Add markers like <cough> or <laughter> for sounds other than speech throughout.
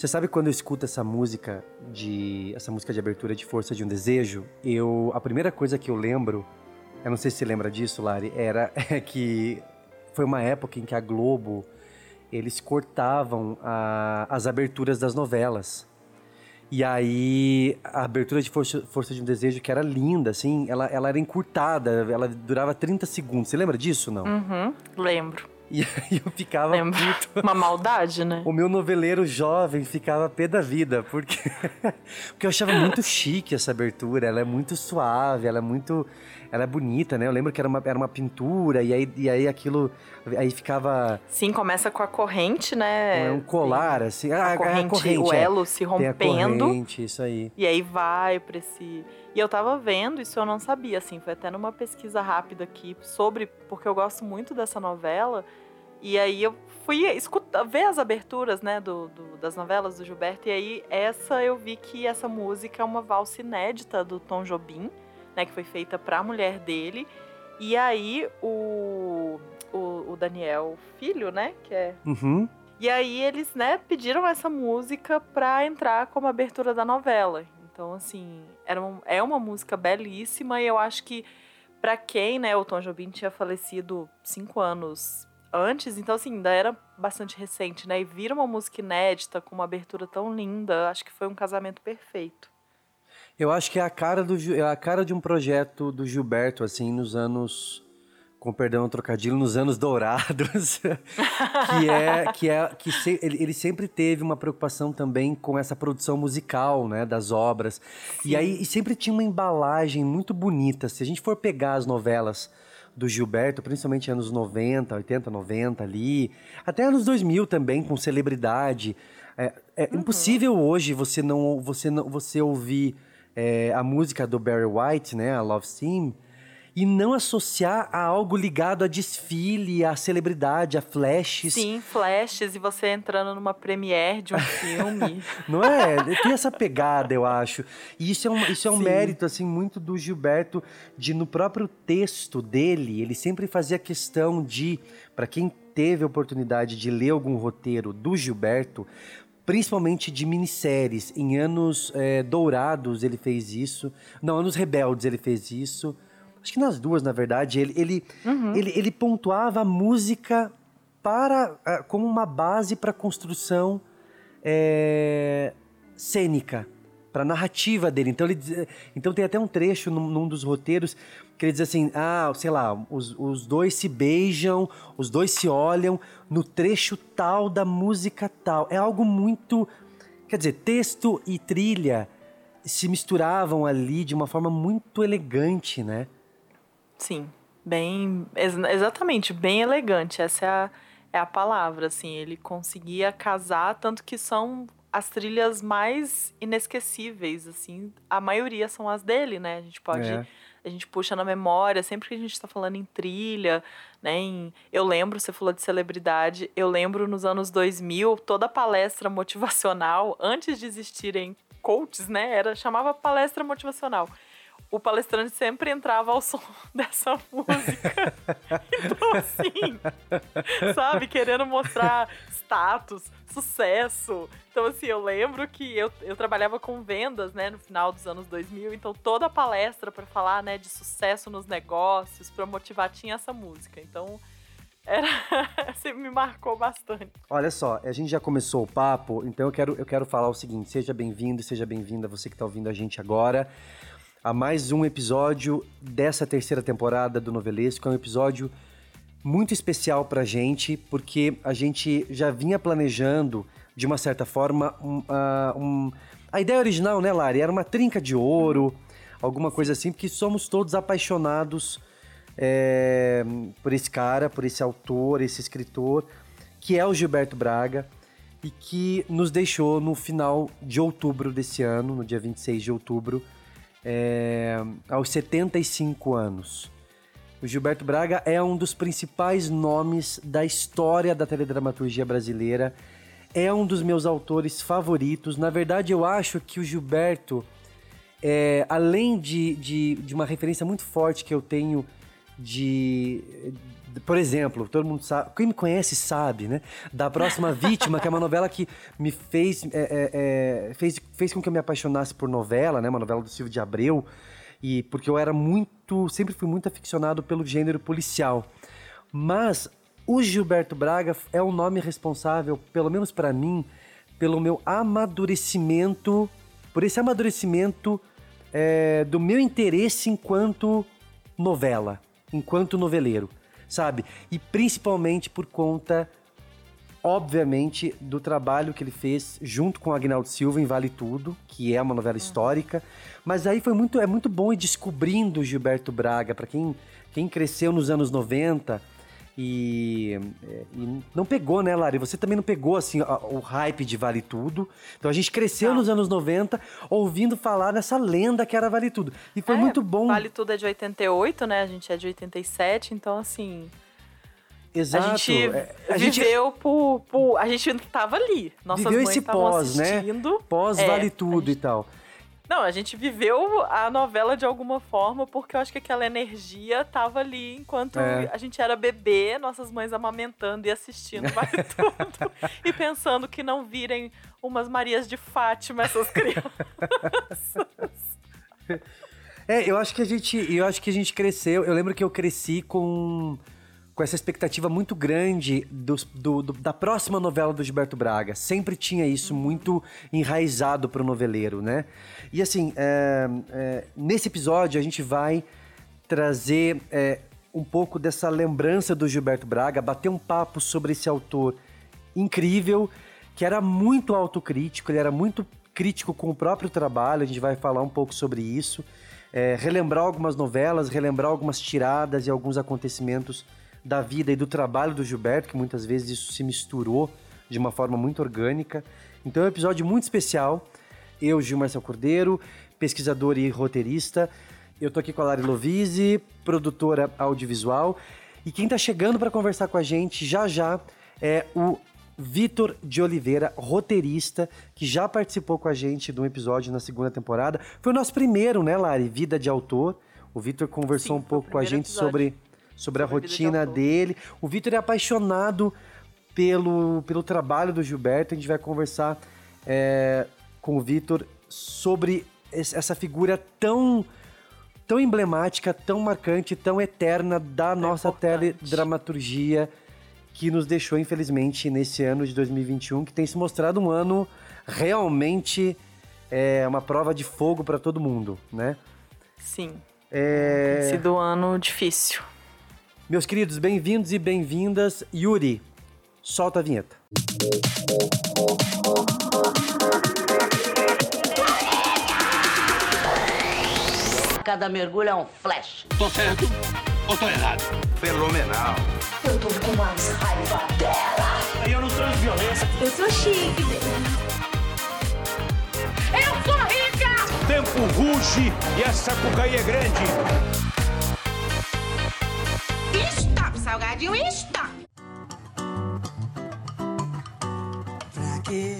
Você sabe quando eu escuto essa música de essa música de abertura de Força de um Desejo, eu a primeira coisa que eu lembro, eu não sei se você lembra disso, Lari, era <laughs> é que foi uma época em que a Globo eles cortavam a, as aberturas das novelas. E aí, a abertura de Força, Força, de um Desejo, que era linda, assim, ela, ela era encurtada, ela durava 30 segundos. Você lembra disso, não? Uhum, lembro. E aí eu ficava Lembro. puto. <laughs> Uma maldade, né? O meu noveleiro jovem ficava pé da vida, porque, <laughs> porque eu achava muito chique essa abertura. Ela é muito suave, ela é muito. Ela é bonita, né? Eu lembro que era uma, era uma pintura, e aí, e aí aquilo. Aí ficava. Sim, começa com a corrente, né? É um colar, assim. A, a, corrente, a corrente o é. elo é. se rompendo. Tem a corrente, isso aí. E aí vai pra esse. E eu tava vendo, isso eu não sabia, assim, foi até numa pesquisa rápida aqui sobre, porque eu gosto muito dessa novela. E aí eu fui escutar, ver as aberturas, né, do, do, das novelas do Gilberto. E aí essa eu vi que essa música é uma valsa inédita do Tom Jobim, né, que foi feita para a mulher dele. E aí o, o, o, Daniel Filho, né, que é... Uhum. E aí eles, né, pediram essa música para entrar como abertura da novela. Então, assim, era é uma música belíssima e eu acho que para quem, né, o Tom Jobim tinha falecido cinco anos antes, então assim, ainda era bastante recente, né? E vir uma música inédita com uma abertura tão linda, acho que foi um casamento perfeito. Eu acho que é a cara do é a cara de um projeto do Gilberto assim nos anos com perdão trocadilho nos anos dourados <laughs> que é que é que se, ele, ele, sempre teve uma preocupação também com essa produção musical né das obras Sim. e aí e sempre tinha uma embalagem muito bonita se a gente for pegar as novelas do Gilberto, principalmente anos 90, 80, 90 ali, até anos 2000 também, com celebridade. É, é uhum. impossível hoje você não você não você ouvir é, a música do Barry White, né, a Love Theme, e não associar a algo ligado a desfile, a celebridade, a flashes. Sim, flashes e você entrando numa premiere de um <laughs> filme. não é? Tem essa pegada, eu acho. E isso é um, isso é um mérito assim muito do Gilberto de no próprio texto dele, ele sempre fazia questão de, para quem teve a oportunidade de ler algum roteiro do Gilberto, principalmente de minisséries. Em anos é, dourados ele fez isso. Não, anos rebeldes ele fez isso acho que nas duas, na verdade, ele, ele, uhum. ele, ele pontuava a música para uh, como uma base para a construção é, cênica, para a narrativa dele. Então, ele, então tem até um trecho num, num, dos roteiros que ele diz assim, ah, sei lá, os, os dois se beijam, os dois se olham no trecho tal da música tal. É algo muito, quer dizer, texto e trilha se misturavam ali de uma forma muito elegante, né? Sim, bem. Ex exatamente, bem elegante. Essa é a, é a palavra, assim. Ele conseguia casar, tanto que são as trilhas mais inesquecíveis, assim. A maioria são as dele, né? A gente pode. É. A gente puxa na memória, sempre que a gente está falando em trilha, né? Em, eu lembro, você falou de celebridade, eu lembro nos anos 2000, toda palestra motivacional, antes de existirem coaches, né? Era, chamava palestra motivacional o palestrante sempre entrava ao som <laughs> dessa música. <laughs> então, assim, sabe, querendo mostrar status, sucesso. Então, assim, eu lembro que eu, eu trabalhava com vendas, né, no final dos anos 2000, então toda a palestra para falar, né, de sucesso nos negócios, para motivar, tinha essa música. Então, era você <laughs> me marcou bastante. Olha só, a gente já começou o papo, então eu quero, eu quero falar o seguinte: seja bem-vindo, seja bem-vinda você que está ouvindo a gente agora a mais um episódio dessa terceira temporada do Novelesco. É um episódio muito especial pra gente, porque a gente já vinha planejando, de uma certa forma, um, uh, um... a ideia original, né, Lari? Era uma trinca de ouro, alguma coisa assim, porque somos todos apaixonados é, por esse cara, por esse autor, esse escritor, que é o Gilberto Braga e que nos deixou no final de outubro desse ano, no dia 26 de outubro, é, aos 75 anos. O Gilberto Braga é um dos principais nomes da história da teledramaturgia brasileira. É um dos meus autores favoritos. Na verdade, eu acho que o Gilberto, é, além de, de, de uma referência muito forte que eu tenho de, por exemplo, todo mundo sabe, quem me conhece sabe, né? Da Próxima <laughs> Vítima, que é uma novela que me fez, é, é, é, fez, fez com que eu me apaixonasse por novela, né? Uma novela do Silvio de Abreu. E porque eu era muito, sempre fui muito aficionado pelo gênero policial. Mas o Gilberto Braga é o nome responsável, pelo menos para mim, pelo meu amadurecimento, por esse amadurecimento é, do meu interesse enquanto novela, enquanto noveleiro sabe? E principalmente por conta, obviamente, do trabalho que ele fez junto com Agnaldo Silva em Vale Tudo, que é uma novela histórica. Mas aí foi muito, é muito bom ir descobrindo Gilberto Braga, para quem, quem cresceu nos anos 90 e, é, e, não pegou, né, Lari? Você também não pegou, assim, o, hype de Vale Tudo. Então a gente cresceu não. nos anos 90 ouvindo falar dessa lenda que era Vale Tudo. E foi é, muito bom. Vale Tudo é de 88, né? A gente é de 87, então assim. Exato. A gente é, a viveu gente... Por, por, A gente tava ali. Nossas viveu esse pós, né? Pós é, Vale Tudo gente... e tal. Não, a gente viveu a novela de alguma forma porque eu acho que aquela energia tava ali enquanto é. a gente era bebê, nossas mães amamentando e assistindo <laughs> vale tudo e pensando que não virem umas Marias de Fátima essas <laughs> crianças. É, eu acho que a gente, eu acho que a gente cresceu. Eu lembro que eu cresci com com essa expectativa muito grande do, do, do, da próxima novela do Gilberto Braga. Sempre tinha isso muito enraizado para o noveleiro, né? E assim, é, é, nesse episódio a gente vai trazer é, um pouco dessa lembrança do Gilberto Braga, bater um papo sobre esse autor incrível, que era muito autocrítico, ele era muito crítico com o próprio trabalho, a gente vai falar um pouco sobre isso. É, relembrar algumas novelas, relembrar algumas tiradas e alguns acontecimentos da vida e do trabalho do Gilberto, que muitas vezes isso se misturou de uma forma muito orgânica. Então é um episódio muito especial. Eu, Gil Marcel Cordeiro, pesquisador e roteirista. Eu tô aqui com a Lari Lovise, produtora audiovisual. E quem tá chegando para conversar com a gente já já é o Vitor de Oliveira, roteirista, que já participou com a gente de um episódio na segunda temporada. Foi o nosso primeiro, né, Lari? Vida de autor. O Vitor conversou Sim, um pouco com a gente episódio. sobre sobre a rotina dele. O Vitor é apaixonado pelo, pelo trabalho do Gilberto. A gente vai conversar é, com o Vitor sobre essa figura tão tão emblemática, tão marcante, tão eterna da é nossa importante. teledramaturgia que nos deixou, infelizmente, nesse ano de 2021, que tem se mostrado um ano realmente é, uma prova de fogo para todo mundo, né? Sim. É... Tem sido um ano difícil. Meus queridos, bem-vindos e bem-vindas. Yuri, solta a vinheta. Cada mergulho é um flash. Tô certo ou tô errado? Fenomenal. Eu tô com mais raiva dela. Eu não transo violência. Eu sou chique, Eu sou rica! Tempo ruge e essa cucaí é grande. Salgadinho está. Pra que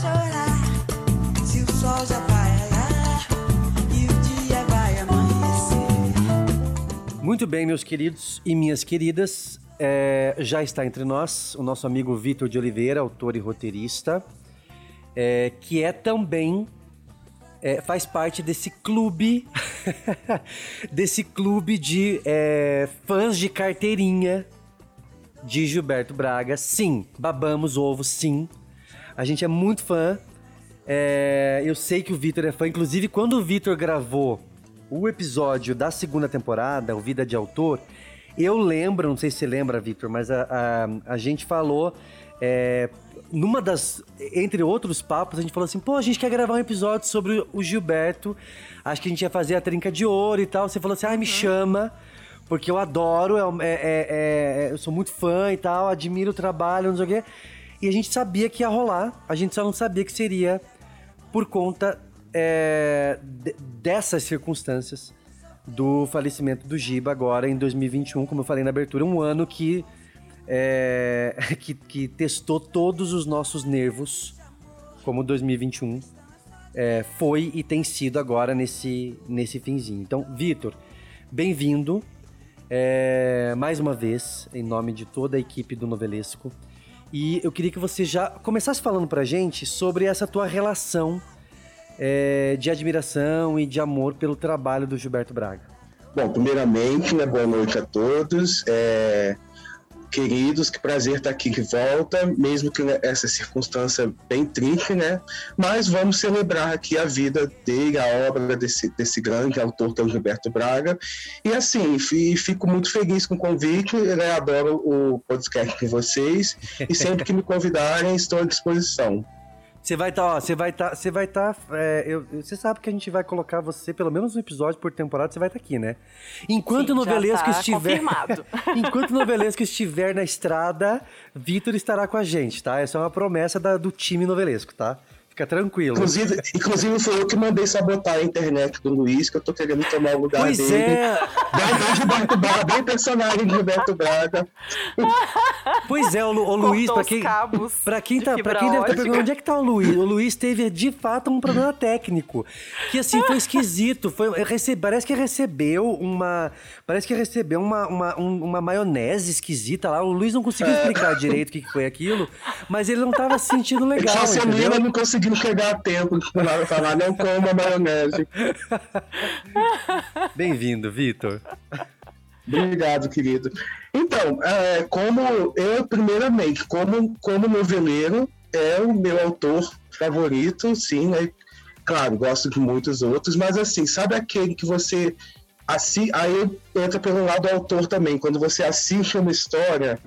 chorar se o sol já vai e o dia vai amanhecer? Muito bem, meus queridos e minhas queridas. É, já está entre nós o nosso amigo Vitor de Oliveira, autor e roteirista, é, que é também é, faz parte desse clube, <laughs> desse clube de é, fãs de carteirinha de Gilberto Braga. Sim, babamos ovo, sim. A gente é muito fã. É, eu sei que o Vitor é fã. Inclusive, quando o Vitor gravou o episódio da segunda temporada, o Vida de Autor, eu lembro, não sei se você lembra, Vitor, mas a, a, a gente falou é, numa das. Entre outros papos, a gente falou assim: pô, a gente quer gravar um episódio sobre o Gilberto. Acho que a gente ia fazer a trinca de ouro e tal. Você falou assim: ah, me uhum. chama. Porque eu adoro, é, é, é, é, eu sou muito fã e tal, admiro o trabalho, não sei o quê. E a gente sabia que ia rolar, a gente só não sabia que seria por conta é, dessas circunstâncias do falecimento do Giba agora em 2021, como eu falei na abertura, um ano que é, <laughs> que, que, testou todos os nossos nervos, como 2021 é, foi e tem sido agora nesse, nesse finzinho. Então, Vitor, bem-vindo. é, mais uma vez, em nome de toda a equipe do Novelesco. E eu queria que você já começasse falando pra gente sobre essa tua relação é, de admiração e de amor pelo trabalho do Gilberto Braga. Bom, primeiramente, né, boa noite a todos. É, queridos, que prazer estar aqui de volta, mesmo que essa circunstância bem triste, né? Mas vamos celebrar aqui a vida dele, a obra desse, desse grande autor que é o Gilberto Braga. E assim, fi- fico muito feliz com o convite, né? adoro o podcast de vocês e sempre que me convidarem estou à disposição. Você vai estar, ó, você vai estar, você vai estar, é, eu- você sabe que a gente vai colocar você pelo menos um episódio por temporada, você vai estar aqui, né? Enquanto o Sim, já novelesco tá estiver, <laughs> enquanto o novelesco estiver na estrada, Vitor estará com a gente, tá? Essa é uma promessa da- do time novelesco, tá? Fica tranquilo. Inclusive, inclusive foi eu que mandei sabotar a internet do Luiz, que eu tô querendo tomar o lugar Pois dele. é, Bem, Gilberto Braga, bem personagem de Gilberto Braga. pois é, o, Lu- o Luiz, pra quem, pra quem, tá, pra quem deve estar ótica. perguntando onde é que tá o Luiz, o Luiz teve de fato um problema técnico, que assim, foi esquisito, foi, rece- parece que recebeu uma, parece que recebeu uma, uma, um- uma maionese esquisita lá, o Luiz não conseguiu explicar direito o que que foi aquilo, mas ele não tava se sentindo legal, Só se a entendeu? Não chegar a tempo para falar, não coma maionese. <laughs> Bem-vindo, Vitor. Obrigado, querido. Então, é, como eu, primeiramente, como, como noveleiro, é o meu autor favorito, sim, né? Claro, gosto de muitos outros, mas assim, sabe aquele que você. Assi aí entra pelo lado do autor também, quando você assiste uma história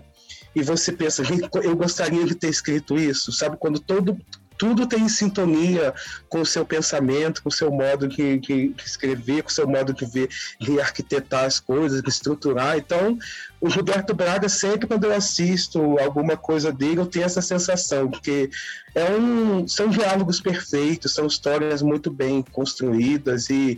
e você pensa, gente, eu gostaria de ter escrito isso, sabe? Quando todo, tudo tem sintonia com o seu pensamento, com o seu modo de, de- de escrever, com o seu modo de ver, de arquitetar as coisas, de estruturar. Então, o Gilberto Braga, sempre quando eu assisto alguma coisa dele, eu tenho essa sensação, porque é um, são diálogos perfeitos, são histórias muito bem construídas e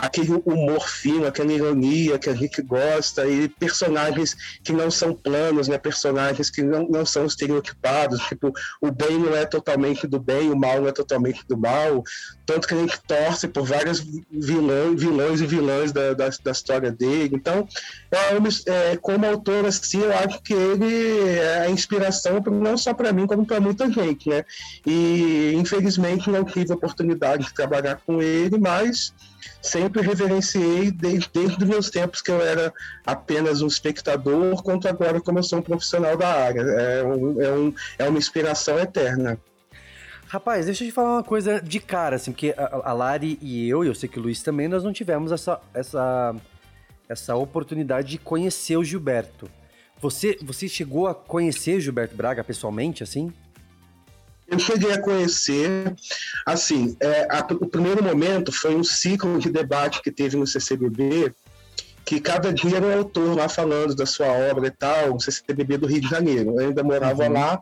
aquele humor fino, aquela ironia que a gente gosta e personagens que não são planos, né? Personagens que não, não são estereotipados, tipo, o bem não é totalmente do bem, o mal não é totalmente do mal, tanto que a gente torce por vários vilões, vilões e vilãs da, da, da história dele. Então, é, é, como autor, assim, eu acho que ele é a inspiração não só para mim, como para muita gente, né? E infelizmente não tive a oportunidade de trabalhar com ele, mas sempre reverenciei desde, desde os meus tempos que eu era apenas um espectador, quanto agora como eu sou um profissional da área. É, um- é, um, é uma inspiração eterna. Rapaz, deixa eu te falar uma coisa de cara, assim, porque a, a Lari e eu, e eu sei que o Luiz também, nós não tivemos essa, essa, essa oportunidade de conhecer o Gilberto. Você, você chegou a conhecer Gilberto Braga pessoalmente, assim? Eu cheguei a conhecer, assim, é, a- o primeiro momento foi um ciclo de debate que teve no CCBB, que cada dia era um autor lá falando da sua obra e tal, o CCBB do Rio de Janeiro. Eu ainda morava Uhum. lá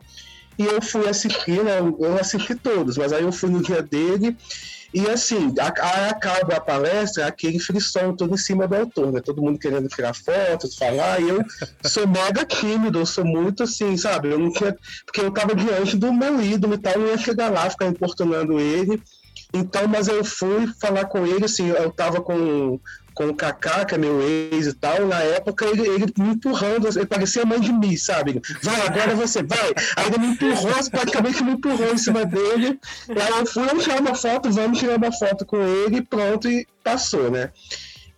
e eu fui assistir, né, eu assisti todos, mas aí eu fui no dia dele e assim, a- aí acaba a palestra, aquele frisson todo em cima do autor, né? Todo mundo querendo tirar fotos, falar, e eu sou mega tímido, eu sou muito assim, sabe? Eu não tinha. Porque eu tava diante do meu ídolo e tal, eu ia chegar lá, ficar importunando ele. Então, mas eu fui falar com ele, assim, eu tava com, com o Kaká, que é meu ex e tal, na época ele, ele me empurrando, ele parecia mãe de mim, sabe? Vai, agora você, vai! Aí ele me empurrou, praticamente me empurrou em cima dele, aí eu fui, vamos tirar uma foto, vamos tirar uma foto com ele, pronto, e passou, né?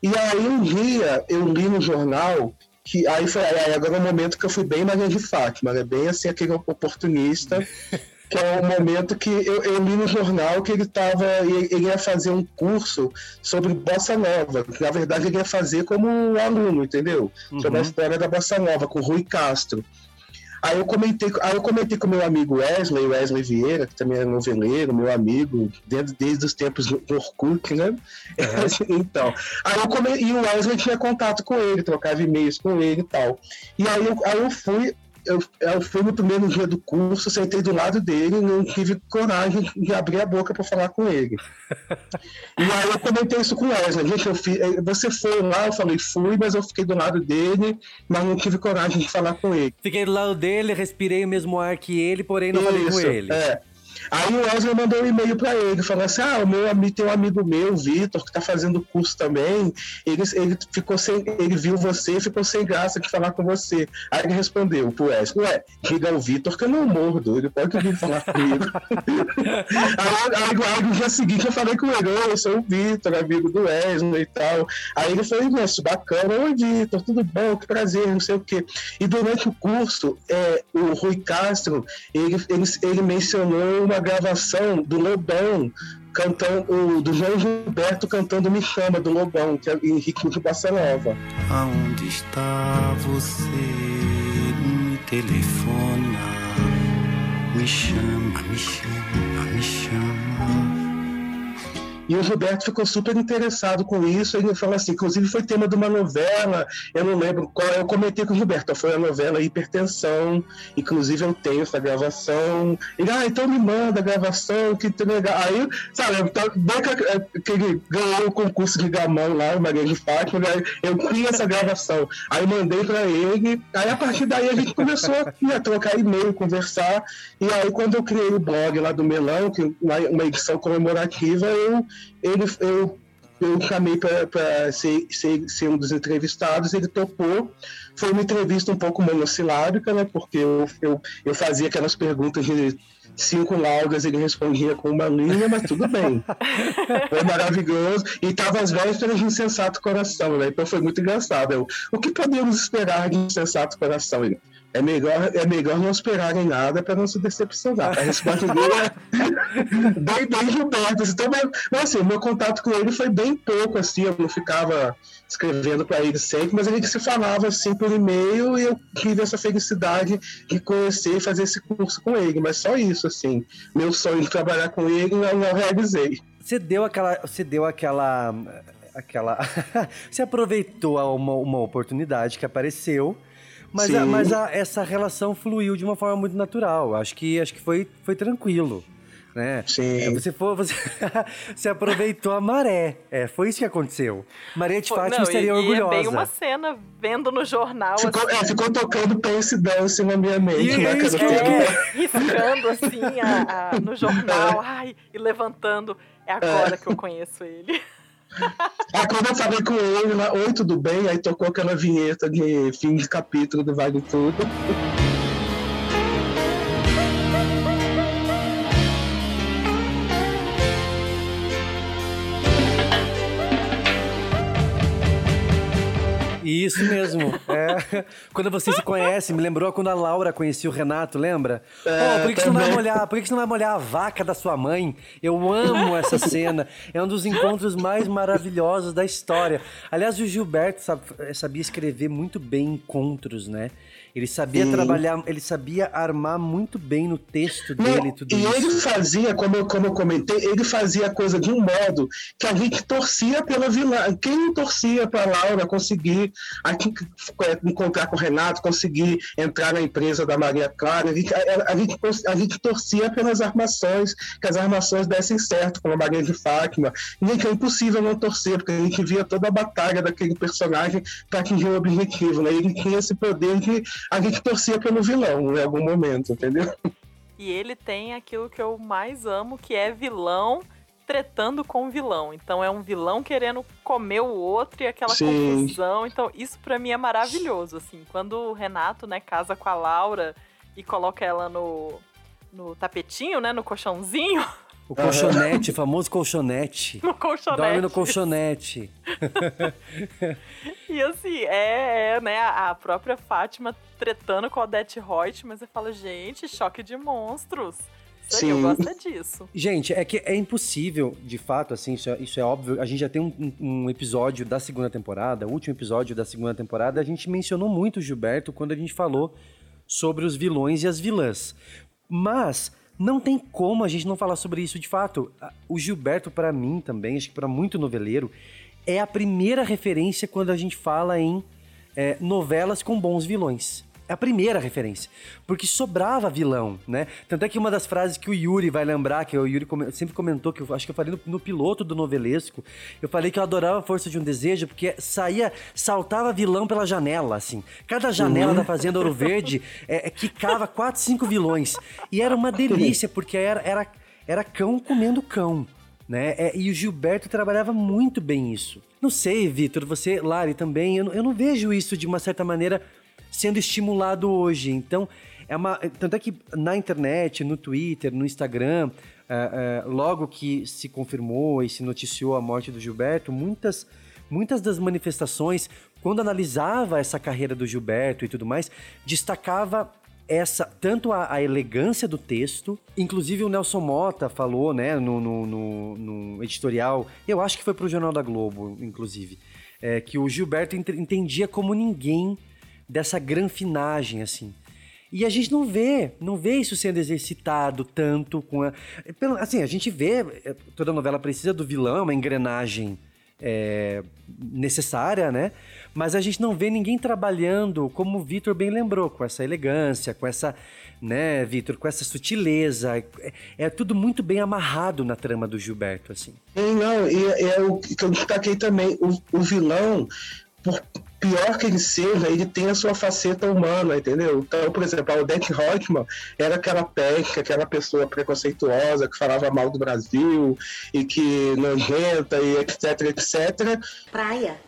E aí um dia eu li no jornal que aí foi aí agora é o momento que eu fui bem Maria de Fátima, né? Bem assim, aquele oportunista, que é o momento que eu, eu li no jornal que ele tava. Ele, ele ia fazer um curso sobre Bossa Nova. que, Na verdade, ele ia fazer como um aluno, entendeu? Sobre a Uhum. história da Bossa Nova, com o Rui Castro. Aí eu comentei, aí eu comentei com meu amigo Wesley, Wesley Vieira, que também é noveleiro, meu amigo, desde, desde os tempos do Orkut, né? <laughs> então, aí eu e o Wesley tinha contato com ele, trocava e-mails com ele e tal. E aí eu, aí eu fui, eu, fui no primeiro dia do curso, sentei do lado dele e não tive coragem de abrir a boca para falar com ele. E aí eu comentei isso com o Wesley, gente, eu fi- eh, você foi lá, eu falei, fui, mas eu fiquei do lado dele, mas não tive coragem de falar com ele. Fiquei do lado dele, respirei o mesmo ar que ele, porém não falei com Isso, ele. É. Aí o Wesley mandou um e-mail pra ele, falando assim: Ah, o meu amigo tem um amigo meu, Vitor, que tá fazendo curso também. Ele, ele ficou sem. Ele viu você e ficou sem graça de falar com você. Aí ele respondeu pro Wesley, ué, liga o Vitor que eu não mordo, ele pode vir falar comigo. <laughs> aí, aí, no dia seguinte eu falei com ele, "Oi, eu sou o Vitor, amigo do Wesley e tal. Aí ele falou, nossa, bacana, oi Vitor, tudo bom, que prazer, não sei o quê. E durante o curso, é, o Rui Castro, ele, ele, ele mencionou uma gravação do Lobão, cantando, do João Gilberto cantando Me Chama, do Lobão, que é Ritmo de Nova. Aonde está você? Me telefona. Me chama, me chama, me chama. E o Gilberto ficou super interessado com isso. Ele falou assim, inclusive foi tema de uma novela, eu não lembro qual. Eu comentei com o Gilberto, foi a novela Hipertensão. Inclusive eu tenho essa gravação. Ele, ah, então me manda a gravação, que legal. Aí, sabe, tá- que, que ele ganhou o concurso de gamão lá, o Maria de Fátima, aí eu tinha essa gravação. Aí mandei pra ele. Aí a partir daí a gente começou a trocar e-mail, conversar. E aí quando eu criei o blog lá do Melão, que uma, uma edição comemorativa, eu ele, eu, eu chamei para ser, ser, ser um dos entrevistados, ele topou. Foi uma entrevista um pouco monossilábica, né? Porque eu, eu, eu fazia aquelas perguntas de cinco laudas, ele respondia com uma linha, mas tudo bem. Foi maravilhoso. E estava às vésperas de Insensato Coração, né? Então foi muito engraçado. Eu, o que podemos esperar de Insensato Coração? Ele, é melhor, é melhor não esperarem nada para não se decepcionar. A resposta dele é <laughs> bem, bem Gilberto. Então, mas, mas, assim, meu contato com ele foi bem pouco, assim, eu não ficava escrevendo para ele sempre, mas gente se falava assim por e-mail e eu tive essa felicidade de conhecer e fazer esse curso com ele, mas só isso, assim. Meu sonho de trabalhar com ele eu não realizei. Você deu aquela. Você deu aquela. aquela. <laughs> você aproveitou uma, uma oportunidade que apareceu. Mas, a- mas a- essa relação fluiu de uma forma muito natural. Acho que, acho que foi, foi tranquilo. Né? Sim. É, Você, for, você, <laughs> você aproveitou a maré. É, foi isso que aconteceu. Maria de Fátima não, estaria e, orgulhosa. E é bem uma cena vendo no jornal, Ficou, assim, é, ficou tocando Pense Dance na minha mente, E né? é isso que eu- é, riscando assim a- a- no jornal, ai, e levantando. É agora que eu conheço ele. Aí quando eu falei com ele lá, oi, tudo bem? Aí tocou aquela vinheta de fim de capítulo do Vale Tudo. Isso mesmo. <laughs> É. Quando você se conhece, me lembrou quando a Laura conhecia o Renato, lembra? É, Pô, por que, que você não vai molhar? Por que, que você não vai molhar a vaca da sua mãe? Eu amo essa <laughs> cena. É um dos encontros mais maravilhosos da história. Aliás, o Gilberto sab- sabia escrever muito bem encontros, né? Ele sabia Sim. trabalhar, ele sabia armar muito bem no texto Não, dele tudo e ele isso. fazia, como eu, como eu comentei, ele fazia a coisa de um modo que a gente torcia pela vilã. Quem não torcia para Laura conseguir aqui, é, encontrar com o Renato, conseguir entrar na empresa da Maria Clara, a gente, a, a gente, a gente torcia pelas armações, que as armações dessem certo, como a Maria de Fátima. E, gente, é impossível não torcer, porque a gente via toda a batalha daquele personagem para atingir o objetivo. Né? Ele tinha esse poder de a gente torcia pelo vilão em algum momento, entendeu? E ele tem aquilo que eu mais amo, que é vilão tretando com vilão. Então é um vilão querendo comer o outro e aquela Sim. confusão. Então isso pra mim é maravilhoso, assim. Quando o Renato, né, casa com a Laura e coloca ela no no tapetinho, né, no colchãozinho, <laughs> O colchonete, o famoso colchonete. <laughs> no colchonete. Dorme no colchonete. <laughs> E assim, é, é, né, a própria Fátima tretando com a Odete Reut, mas você fala, gente, choque de monstros. Isso aí, eu Sim. gosto é disso. Gente, é que é impossível, de fato, assim, isso é, isso é óbvio. A gente já tem um, um- um episódio da segunda temporada, o último episódio da segunda temporada, a gente mencionou muito o Gilberto quando a gente falou sobre os vilões e as vilãs. Mas não tem como a gente não falar sobre isso de fato. O Gilberto, pra mim também, acho que pra muito noveleiro, é a primeira referência quando a gente fala em é, novelas com bons vilões. É a primeira referência. Porque sobrava vilão, né? Tanto é que uma das frases que o Yuri vai lembrar, que o Yuri sempre comentou, que eu acho que eu falei no, no piloto do novelesco, eu falei que eu adorava a Força de um Desejo, porque saía, saltava vilão pela janela, assim. Cada janela da Fazenda Ouro Verde é, é, quicava quatro, cinco vilões. E era uma delícia, porque era, era era cão comendo cão, né? É, e o Gilberto trabalhava muito bem isso. Não sei, Vitor, você, Lari, também, eu, eu não vejo isso de uma certa maneira sendo estimulado hoje. Então, é uma. Tanto é que na internet, no Twitter, no Instagram, é, é, logo que se confirmou e se noticiou a morte do Gilberto, muitas, muitas das manifestações, quando analisava essa carreira do Gilberto e tudo mais, destacava essa tanto a, a elegância do texto, inclusive o Nelson Mota falou, né, no, no- no- no editorial, eu acho que foi pro Jornal da Globo, inclusive, é, que o Gilberto ent- entendia como ninguém dessa granfinagem, assim. E a gente não vê, não vê isso sendo exercitado tanto com a. pelo- Assim, a gente vê, é, toda novela precisa do vilão, é uma engrenagem é, necessária, né? Mas a gente não vê ninguém trabalhando, como o Vitor bem lembrou, com essa elegância, com essa, né, Vitor, com essa sutileza. É, é tudo muito bem amarrado na trama do Gilberto, assim. Não, e é o que eu destaquei também, o, o vilão, por pior que ele seja, ele tem a sua faceta humana, entendeu? Então, por exemplo, a Odette Reutemann era aquela pesca, aquela pessoa preconceituosa que falava mal do Brasil e que nojenta e etc, etc. Praia?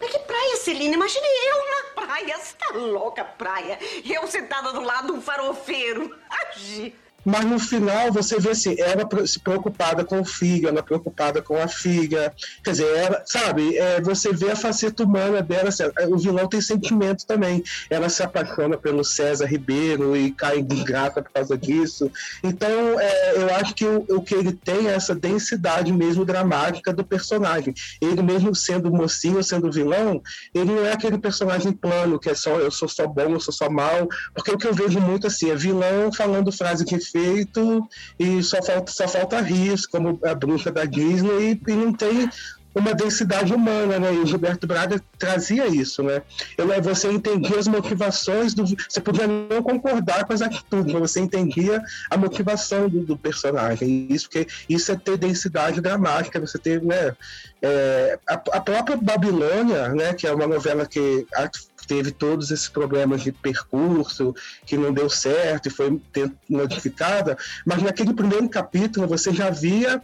Mas que praia, Celina? Imagine eu na praia. Você tá louca, praia? Eu sentada do lado de um farofeiro. Agi. Mas no final você vê assim, ela se preocupada com o filho, ela preocupada com a filha. Quer dizer, ela, sabe, é, você vê a faceta humana dela. assim, o vilão tem sentimento também. Ela se apaixona pelo César Ribeiro e cai de graça por causa disso. Então, é, eu acho que o, o que ele tem é essa densidade mesmo dramática do personagem. Ele mesmo sendo mocinho, sendo vilão, ele não é aquele personagem plano, que é só eu sou só bom, eu sou só mal. Porque o que eu vejo muito assim, é vilão falando frase de efeito e só falta, só falta rir, como a bruxa da Disney, e, e não tem uma densidade humana, né? E o Gilberto Braga trazia isso, né? Eu, você entendia as motivações do. Você podia não concordar com as atitudes, mas você entendia a motivação do, do personagem. Isso, que, isso é ter densidade dramática, você ter, né? é, a, a própria Babilônia, né? Que é uma novela que a- teve todos esses problemas de percurso, que não deu certo e foi modificada, mas naquele primeiro capítulo você já via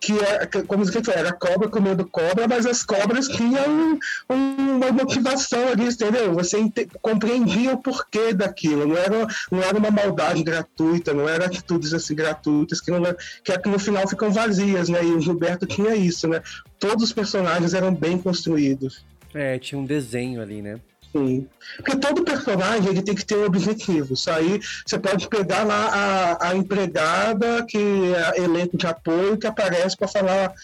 que é, que- como que era cobra comendo cobra, mas as cobras tinham um- uma motivação ali, entendeu? Você compreendia o porquê daquilo, não era, não era uma maldade gratuita, não eram atitudes assim gratuitas que, não, que, que no final ficam vazias, né? E o Gilberto tinha isso, né? Todos os personagens eram bem construídos. É, tinha um desenho ali, né? Sim. Porque todo personagem ele tem que ter um objetivo. Isso aí você pode pegar lá a, a empregada que é elenco de apoio que aparece para falar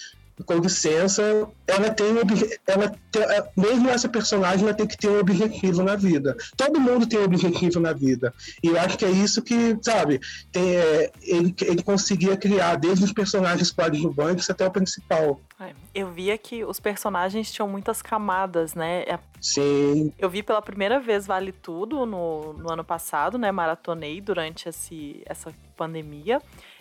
com licença, ela tem um ela tem- mesmo essa personagem ela tem que ter um objetivo na vida. Todo mundo tem um objetivo na vida. E eu acho que é isso que, sabe, tem, é, ele, ele conseguia criar desde os personagens coadjuvantes até o principal. É, Eu via que os personagens tinham muitas camadas, né? É- Sim, Eu vi pela primeira vez Vale Tudo no, no ano passado, né? Maratonei durante esse, essa pandemia.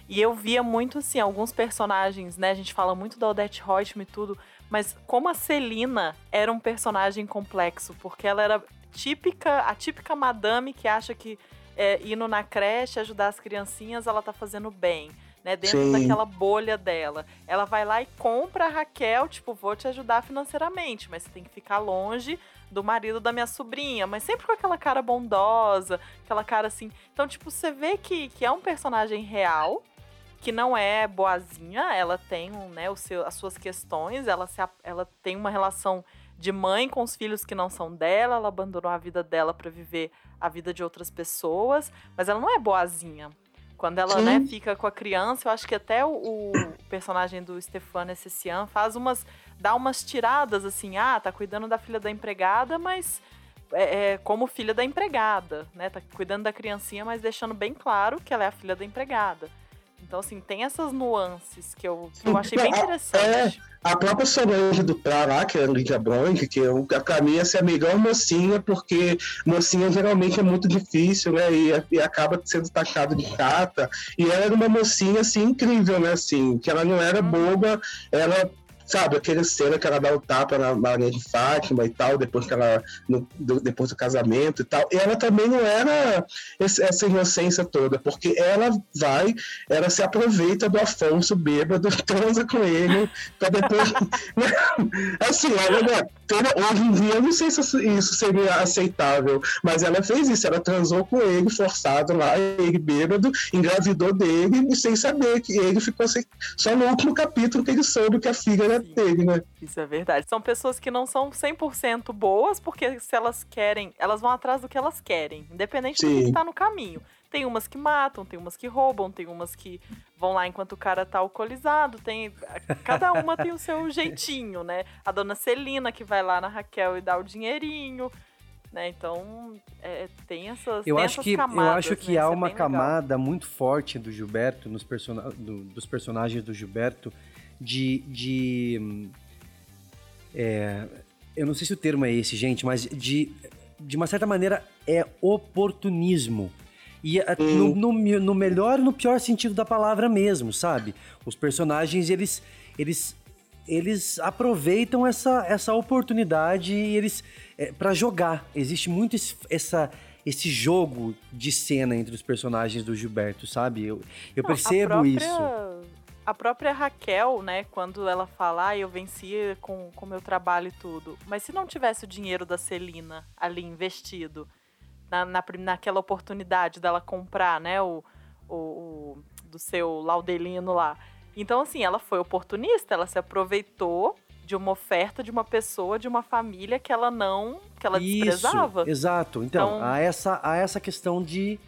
E eu via muito, assim, alguns personagens, né? A gente fala muito da Odette Reutemann e tudo, mas como a Celina era um personagem complexo, porque ela era típica, a típica madame que acha que é, indo na creche, ajudar as criancinhas, ela tá fazendo bem. Né, dentro Sim. daquela bolha dela. Ela vai lá e compra a Raquel, tipo, vou te ajudar financeiramente, mas você tem que ficar longe do marido da minha sobrinha, mas sempre com aquela cara bondosa, aquela cara assim. Então, tipo, você vê que, que é um personagem real, que não é boazinha, ela tem né, o seu, as suas questões, ela, se, ela tem uma relação de mãe com os filhos que não são dela, ela abandonou a vida dela pra viver a vida de outras pessoas, mas ela não é boazinha. Quando ela, né, fica com a criança, eu acho que até o, o <coughs> personagem do Stefano Essessian faz umas. dá umas tiradas assim, ah, tá cuidando da filha da empregada, mas é, é como filha da empregada, né? Tá cuidando da criancinha, mas deixando bem claro que ela é a filha da empregada. Então, assim, tem essas nuances que eu, que eu achei bem Não, a- interessante. A própria Solange do Prá lá, que é a Lídia Bronk, que eu, pra mim essa é a melhor mocinha, porque mocinha geralmente é muito difícil, né? E, e acaba sendo taxada de chata. E ela era uma mocinha, assim, incrível, né? Assim, que ela não era boba, ela sabe, aquela cena que ela dá o tapa na Maria de Fátima e tal, depois que ela, no- do- depois do casamento e tal, e ela também não era esse- essa inocência toda, porque ela vai, ela se aproveita do Afonso bêbado, <laughs> transa com ele, pra depois, <laughs> assim, ela, hoje em dia, eu não sei se isso- seria aceitável, mas ela fez isso, ela transou com ele, forçado lá, ele bêbado, engravidou dele, e sem saber que ele ficou sem, só no último capítulo que ele soube que a filha era dele, né? Isso é verdade. São pessoas que não são 100% boas, porque se elas querem, elas vão atrás do que elas querem, independente do que Sim. está no caminho. Tem umas que matam, tem umas que roubam, tem umas que vão lá enquanto o cara tá alcoolizado, tem cada uma tem o seu jeitinho, né? A dona Celina que vai lá na Raquel e dá o dinheirinho, né? Então, é, tem essas Eu tem acho essas que, eu camadas, acho que né? há é uma bem legal. camada muito forte do Gilberto, nos persona do- dos personagens do Gilberto, de. de é, eu não sei se o termo é esse, gente, mas de, de uma certa maneira é oportunismo. E a- no, no, no melhor e no pior sentido da palavra mesmo, sabe? Os personagens, eles. eles eles aproveitam essa, essa oportunidade e eles é, para jogar. Existe muito esse, essa, esse jogo de cena entre os personagens do Gilberto, sabe? Eu, eu Não, a percebo própria- isso. A própria Raquel, né, quando ela fala, ah, eu venci com o meu trabalho e tudo. Mas se não tivesse o dinheiro da Celina ali investido, na, na naquela oportunidade dela comprar, né, o, o, o- do seu Laudelino lá. Então, assim, ela foi oportunista, ela se aproveitou de uma oferta de uma pessoa, de uma família que ela não, que ela desprezava. Isso, exato. Então, Então- há, essa, há essa questão de,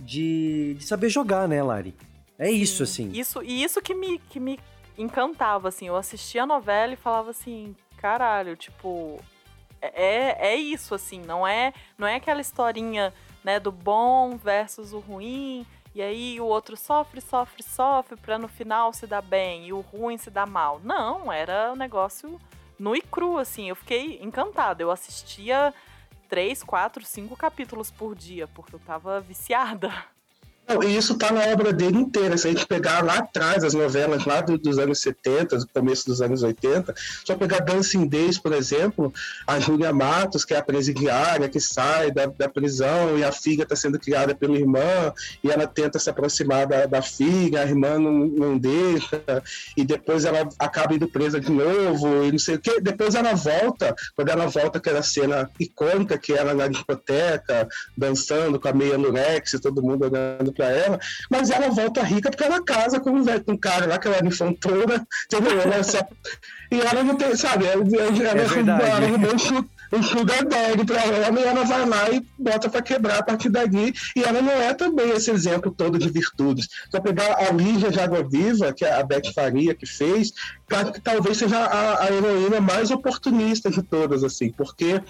de, de saber jogar, né, Lari? É isso, assim. Isso, e isso que me, que me encantava, assim. Eu assistia a novela e falava assim, caralho, tipo. É, é isso, assim, não é, não é aquela historinha, né, do bom versus o ruim, e aí o outro sofre, sofre, sofre, pra no final se dar bem, e o ruim se dar mal. Não, era um negócio nu e cru, assim. Eu fiquei encantada. Eu assistia três, quatro, cinco capítulos por dia, porque eu tava viciada. E isso tá na obra dele inteira. Se a gente pegar lá atrás as novelas lá do- dos anos 70, do começo dos anos 80, só pegar Dancing Days, por exemplo, a Júlia Matos, que é a presidiária que sai da, da prisão e a filha está sendo criada pela irmã e ela tenta se aproximar da, da filha, a irmã não, não deixa, e depois ela acaba indo presa de novo, e não sei o quê. Depois ela volta, quando ela volta aquela cena icônica que ela na discoteca, dançando com a meia no Rex, todo mundo olhando pra ela, mas ela volta rica porque ela casa com um, velho- com um cara lá que ela é infantora, entendeu? Ela se- e ela não tem, sabe, ela, ela, É verdade. ela um su- um sugar daddy pra ela e ela vai lá e bota pra quebrar a partir dali, e ela não é também esse exemplo todo de virtudes. Só pegar a Lígia de Água Viva, que é a Beth Faria que fez, que talvez seja a, a heroína mais oportunista de todas, assim, porque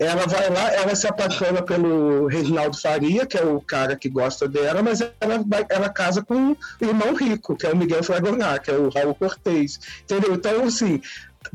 ela vai lá, ela se apaixona pelo Reginaldo Faria, que é o cara que gosta dela, mas ela, vai- ela casa com o irmão rico, que é o Miguel Fragonar, que é o Raul Cortez. Entendeu? Então, assim,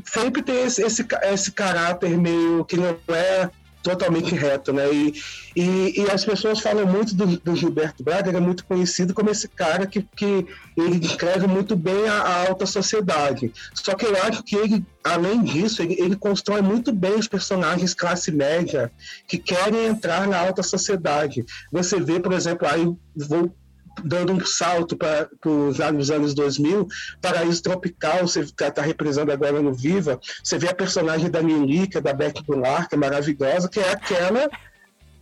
sempre tem esse, esse, esse caráter meio que não é totalmente reto, né? E, e, e as pessoas falam muito do, do Gilberto Braga, ele é muito conhecido como esse cara que, que ele descreve muito bem a, a alta sociedade. Só que eu acho que ele, além disso, ele, ele constrói muito bem os personagens classe média que querem entrar na alta sociedade. Você vê, por exemplo, aí vou dando um salto para os anos, anos 2000, Paraíso Tropical, você está reprisando agora no Viva, você vê a personagem da é da Beck Goulart, que é maravilhosa, que é aquela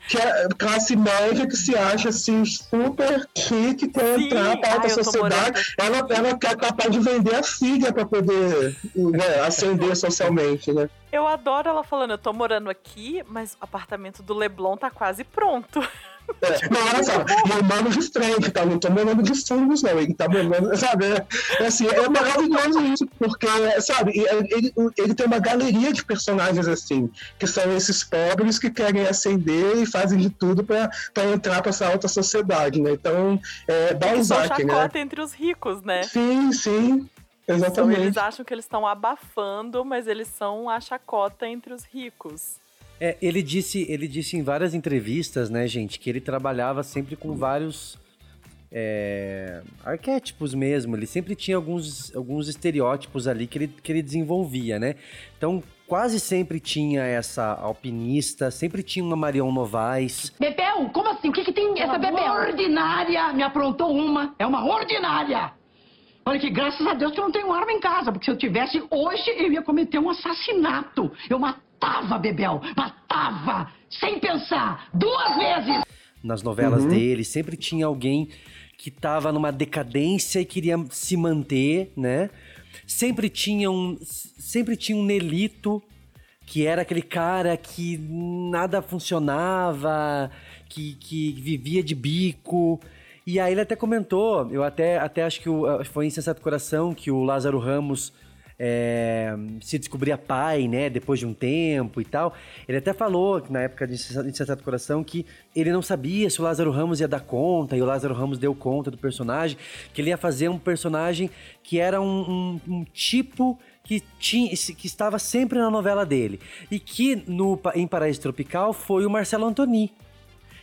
que é classe média que se acha assim super chique quer Sim. entrar para a alta sociedade. Ela, ela é capaz de vender a filha para poder né, ascender socialmente, né? Eu adoro ela falando, eu tô morando aqui, mas o apartamento do Leblon tá quase pronto. <laughs> É, não, olha só, morando de frente, tá? Não tô morando de fundos, não. Ele tá morando, sabe? É, é assim, é maravilhoso isso, porque, sabe, ele, ele tem uma galeria de personagens assim, que são esses pobres que querem ascender e fazem de tudo pra, pra entrar pra essa alta sociedade, né? Então, é Balzac, né? chacota entre os ricos, né? Sim, sim. Então Exatamente. eles acham que eles estão abafando, mas eles são a chacota entre os ricos. É, ele disse, ele disse em várias entrevistas, né, gente, que ele trabalhava sempre com vários é, arquétipos mesmo. Ele sempre tinha alguns, alguns estereótipos ali que ele, que ele desenvolvia, né? Então, quase sempre tinha essa alpinista, sempre tinha uma Marion Novaes. Bebel, como assim? O que, que tem essa Bebel? Ordinária, me aprontou uma. É uma ordinária. Olha que graças a Deus que eu não tenho arma em casa, porque se eu tivesse hoje eu ia cometer um assassinato. Eu matava Bebel, matava, sem pensar, duas vezes. nas novelas dele, sempre tinha alguém que tava numa decadência e queria se manter, né? Sempre tinha um, sempre tinha um Nelito, que era aquele cara que nada funcionava, que, que vivia de bico. E aí ele até comentou, eu até, até acho que o- foi em Sensato Coração que o Lázaro Ramos é, se descobria pai, né, depois de um tempo e tal. Ele até falou, na época de Insensato Coração, que ele não sabia se o Lázaro Ramos ia dar conta, e o Lázaro Ramos deu conta do personagem, que ele ia fazer um personagem que era um, um- um tipo que, tinha, que estava sempre na novela dele. E que no, em Paraíso Tropical foi o Marcelo Antoni.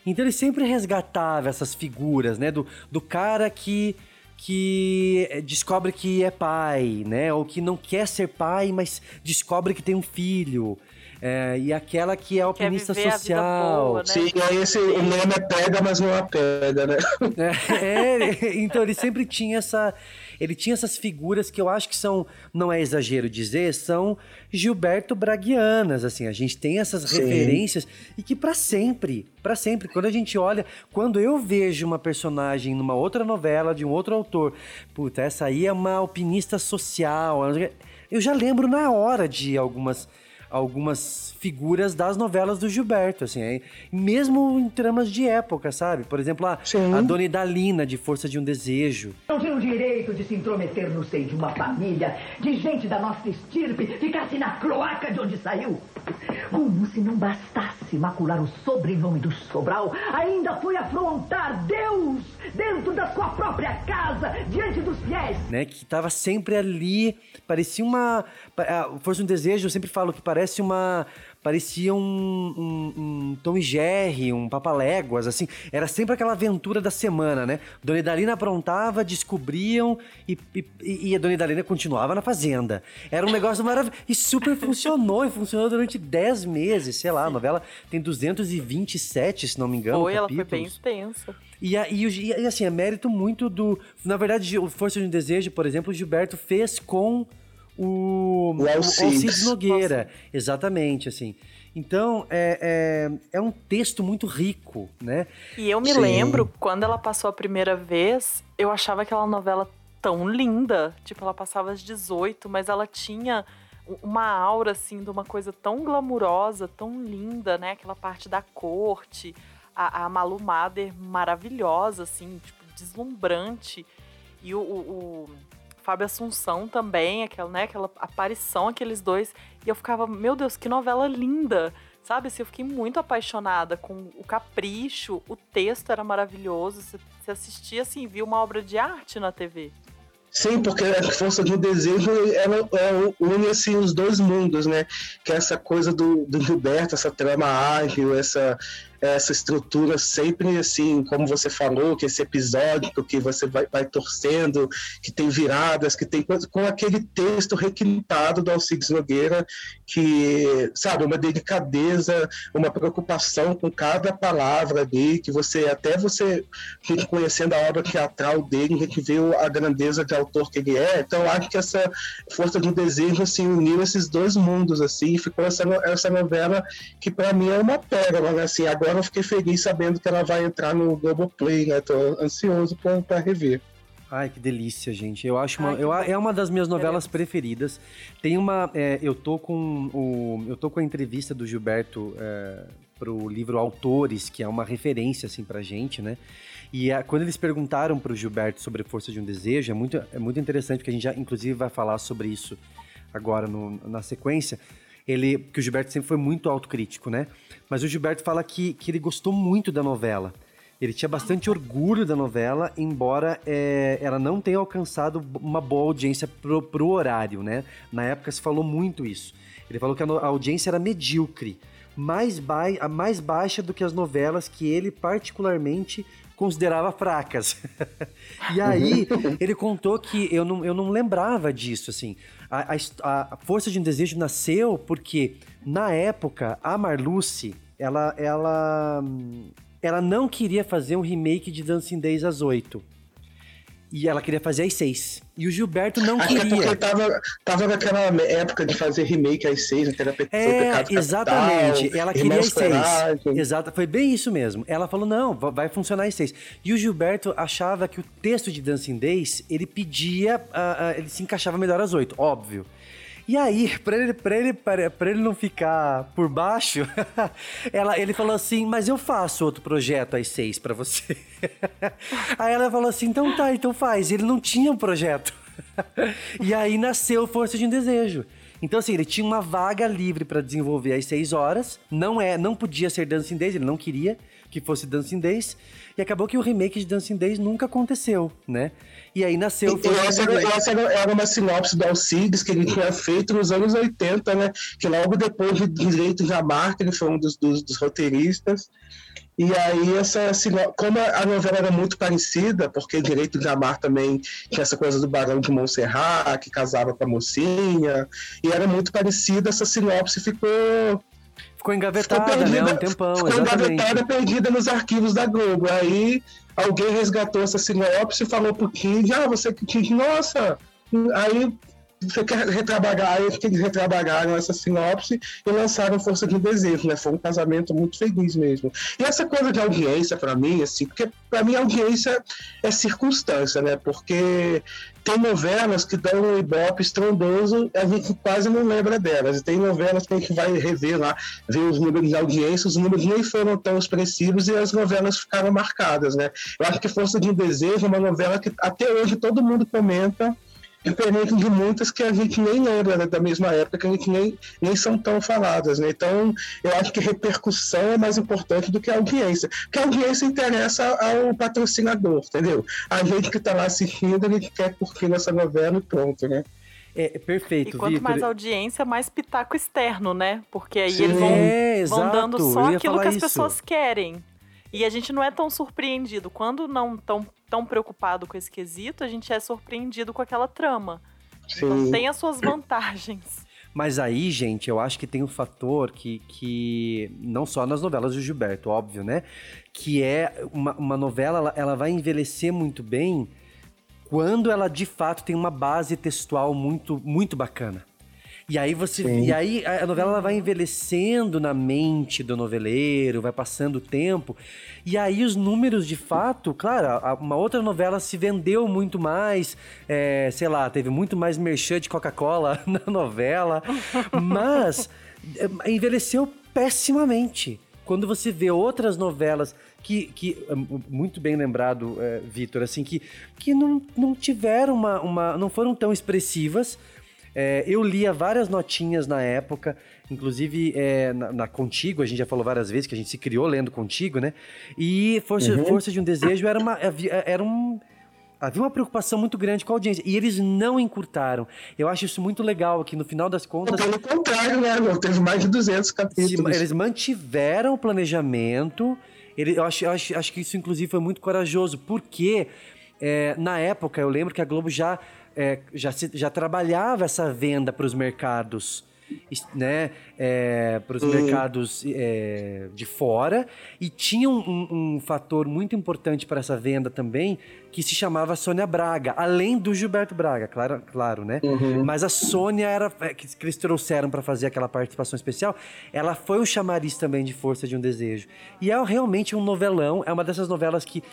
Então ele sempre resgatava essas figuras, né? Do, do cara que, que eh, descobre que é pai, né? Ou que não quer ser pai, mas descobre que tem um filho. É, e aquela que é alpinista viver a vida social. boa, né? Sim, aí esse, o nome é pega, mas não é pega, né? <laughs> É, é, então ele sempre tinha essa. Ele tinha essas figuras que eu acho que são, não é exagero dizer, são Gilberto Braguianas, assim, a gente tem essas Sim. referências e que pra sempre, pra sempre, quando a gente olha, quando eu vejo uma personagem numa outra novela de um outro autor, puta, essa aí é uma alpinista social, eu já lembro na hora de algumas algumas figuras das novelas do Gilberto, assim, aí, mesmo em tramas de época, sabe? Por exemplo, a, Sim. a Dona Idalina, de Força de um Desejo. Não tem o direito de se intrometer no seio de uma família, de gente da nossa estirpe, ficasse na cloaca de onde saiu. Como se não bastasse macular o sobrenome do Sobral, ainda foi afrontar Deus dentro da sua própria casa, diante dos fiéis. né? Que tava sempre ali, parecia uma... pa- a Força de um Desejo, eu sempre falo que parece uma... Parecia um, um, um Tom e Jerry, um Papaléguas, assim. Era sempre aquela aventura da semana, né? Dona Idalina aprontava, descobriam e, e, e a Dona Idalina continuava na fazenda. Era um negócio maravilhoso. E super funcionou, e funcionou durante 10 meses, sei lá. A novela tem 227, se não me engano, Foi, ela foi bem capítulos. extensa. E, e, e, e, assim, é mérito muito do. Na verdade, o Força de um Desejo, por exemplo, o Gilberto fez com o, O Alcides. Nogueira. Exatamente, assim. Então, é, é, é um texto muito rico, né? E eu me Sim. lembro, quando ela passou a primeira vez, eu achava aquela novela tão linda. Tipo, ela passava às 18, mas ela tinha uma aura, assim, de uma coisa tão glamurosa, tão linda, né? Aquela parte da corte, a, a Malu Mader maravilhosa, assim, tipo, deslumbrante. E o, o, o Fábio Assunção também, aquela, né? Aquela aparição, aqueles dois. E eu ficava, meu Deus, que novela linda! Sabe, assim, eu fiquei muito apaixonada com o capricho, o texto era maravilhoso. Você, assistia, assim, via uma obra de arte na TV. Sim, porque a força um desejo ela, ela une assim, os dois mundos, né? Que é essa coisa do, do Gilberto, essa trama ágil, essa, essa estrutura sempre assim, como você falou, que esse episódio que você vai, vai torcendo, que tem viradas, que tem coisa, com aquele texto requintado do Alcides Nogueira, que, sabe, uma delicadeza, uma preocupação com cada palavra ali, que você, até você a gente conhecendo a obra teatral dele, a gente vê a grandeza de autor que ele é. Então, acho que essa força do desejo assim, uniu esses dois mundos, assim, e ficou essa, essa novela que para mim é uma pérola, né? Assim, agora eu fiquei feliz sabendo que ela vai entrar no Globoplay, né? Tô ansioso para rever. Ai, que delícia, gente. Eu acho uma, Ai, que eu, é uma das minhas novelas preferidas. Tem uma, é, eu tô com o, eu tô com a entrevista do Gilberto é, pro livro Autores, que é uma referência assim pra gente, né? E a- quando eles perguntaram pro Gilberto sobre Força de um Desejo, é muito, é muito interessante porque a gente já inclusive vai falar sobre isso agora no- na sequência. Ele, que o Gilberto sempre foi muito autocrítico, né? Mas o Gilberto fala que, que ele gostou muito da novela. Ele tinha bastante orgulho da novela, embora é, ela não tenha alcançado uma boa audiência pro, pro horário, né? Na época se falou muito isso. Ele falou que a, a audiência era medíocre, mais, bai- a mais baixa do que as novelas que ele particularmente considerava fracas. <laughs> e aí, ele contou que eu não, eu não lembrava disso, assim. A, a, a Força de um Desejo nasceu porque, na época, a Marluce, ela, ela, ela não queria fazer um remake de Dancing Days às oito. E ela queria fazer às seis. E o Gilberto não Até queria. porque tava, tava naquela época de fazer remake às seis, né? que era Pe- É, exatamente. Capital, ela queria as seis. Exato, foi bem isso mesmo. Ela falou: não, va- vai funcionar às seis. E o Gilberto achava que o texto de Dancing Days ele pedia, ah, ah, ele se encaixava melhor às oito, óbvio. E aí, pra ele, pra ele, pra ele não ficar por baixo, <laughs> ela, ele falou assim: Mas eu faço outro projeto às seis pra você. <laughs> aí ela falou assim: Então tá, então faz. Ele não tinha um projeto. <laughs> e aí nasceu Força de um Desejo. Então, assim, ele tinha uma vaga livre pra desenvolver às seis horas. Não é, não podia ser Dancing Days, ele não queria que fosse Dancing Days. E acabou que o remake de Dancing Days nunca aconteceu, né? E aí nasceu essa, era, essa era- era uma sinopse do Alcides que ele tinha feito nos anos 80, né? Que logo depois de Direito de Amar, que ele foi um dos, dos, dos roteiristas. E aí, essa sinopse, como a novela era muito parecida, porque Direito de Amar também tinha essa coisa do Barão de Montserrat, que casava com a mocinha, e era muito parecida, essa sinopse ficou Ficou engavetada, né? Há um tempão, ficou exatamente. engavetada, perdida nos arquivos da Globo. Aí alguém resgatou essa sinopse e falou pro Kid, ah, você que Kid, nossa, aí você quer retrabalhar, aí eles retrabalharam essa sinopse e lançaram Força de Desejo, né? Foi um casamento muito feliz mesmo. E essa coisa de audiência, pra mim, assim, porque pra mim audiência é circunstância, né? Porque tem novelas que dão um ibope estrondoso, a gente quase não lembra delas. E tem novelas que a gente vai rever lá, ver os números de audiência, os números nem foram tão expressivos e as novelas ficaram marcadas, né? Eu acho que Força de um Desejo é uma novela que até hoje todo mundo comenta, diferente de muitas que a gente nem lembra né, da mesma época, que a gente nem, nem são tão faladas, né? Então, eu acho que repercussão é mais importante do que a audiência. Porque a audiência interessa ao patrocinador, entendeu? A gente que está lá assistindo, a gente quer curtir nossa novela e pronto, né? É, perfeito, E quanto Vitor. mais audiência, mais pitaco externo, né? Porque aí Sim. eles vão, É, vão dando só aquilo que as isso. pessoas querem. E a gente não é tão surpreendido. Quando não tão, tão preocupado com esse quesito, a gente é surpreendido com aquela trama. Então Sim. tem as suas vantagens. Mas aí, gente, eu acho que tem um fator que, que não só nas novelas do Gilberto, óbvio, né? Que é uma, uma novela, ela, ela vai envelhecer muito bem quando ela de fato tem uma base textual muito, muito bacana. E aí você, Sim. e aí a novela ela vai envelhecendo na mente do noveleiro, vai passando o tempo. E aí os números de fato, claro, uma outra novela se vendeu muito mais, é, sei lá, teve muito mais merchan de Coca-Cola <laughs> na novela, mas é, envelheceu pessimamente. Quando você vê outras novelas que, que é, muito bem lembrado, é, Vitor, assim, que, que não, não tiveram uma, uma. não foram tão expressivas. É, eu lia várias notinhas na época, inclusive é, na, na Contigo, a gente já falou várias vezes que a gente se criou lendo Contigo, né? E Força, Força de um Desejo era uma. havia- Era um. Havia uma preocupação muito grande com a audiência. E eles não encurtaram. Eu acho isso muito legal, que no final das contas. Pelo contrário, né? meu? Teve mais de 200 Se- capítulos. eles mantiveram o planejamento. Ele, eu acho, eu acho, acho que isso, inclusive, foi muito corajoso, porque é, na época eu lembro que a Globo já, é, já, se- já trabalhava essa venda para os mercados. Né, para os Sim. mercados é, de fora e tinha um, um- um fator muito importante para essa venda também que se chamava Sônia Braga, além do Gilberto Braga, claro, claro né? Uhum. Mas a Sônia era é, que, que eles trouxeram para fazer aquela participação especial. Ela foi um chamariz também de Força de um Desejo. E é realmente um novelão. É uma dessas novelas que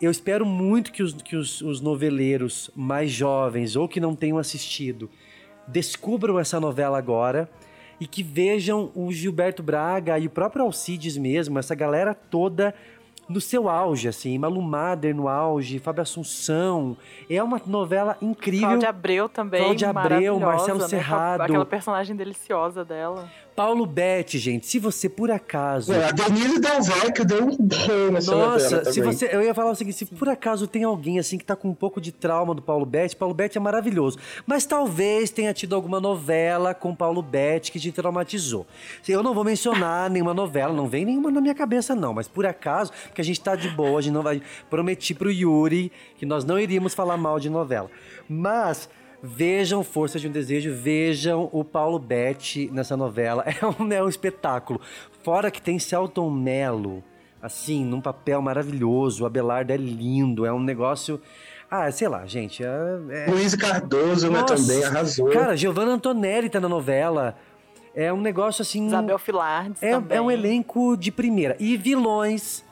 eu espero muito que os, que os, os noveleiros mais jovens ou que não tenham assistido descubram essa novela agora e que vejam o Gilberto Braga e o próprio Alcides mesmo, essa galera toda no seu auge, assim, Malu Mader no auge, Fábio Assunção. É uma novela incrível. Cláudia Abreu também. Cláudia Abreu, Marcelo né? Serrado. Aquela personagem deliciosa dela. Paulo Betti, gente, se você por acaso. É, a Denise que deu um bom nessa Nossa, se também. você, eu ia falar o seguinte, se por acaso tem alguém assim que tá com um pouco de trauma do Paulo Betti, Paulo Betti é maravilhoso, mas talvez tenha tido alguma novela com Paulo Betti que te traumatizou. Eu não vou mencionar <laughs> nenhuma novela, não vem nenhuma na minha cabeça não, mas por acaso, que a gente tá de boa, a gente não vai prometi pro Yuri que nós não iríamos falar mal de novela. Mas Vejam Força de um Desejo, vejam o Paulo Betti nessa novela. <laughs> É um, é um espetáculo. Fora que tem Celton Mello, assim, num papel maravilhoso. O Abelardo é lindo, é um negócio. Ah, sei lá, gente. É, é- Luiz Cardoso, né, também arrasou. Cara, Giovanna Antonelli tá na novela. É um negócio assim. Isabel Filardes É, também. é um elenco de primeira. E vilões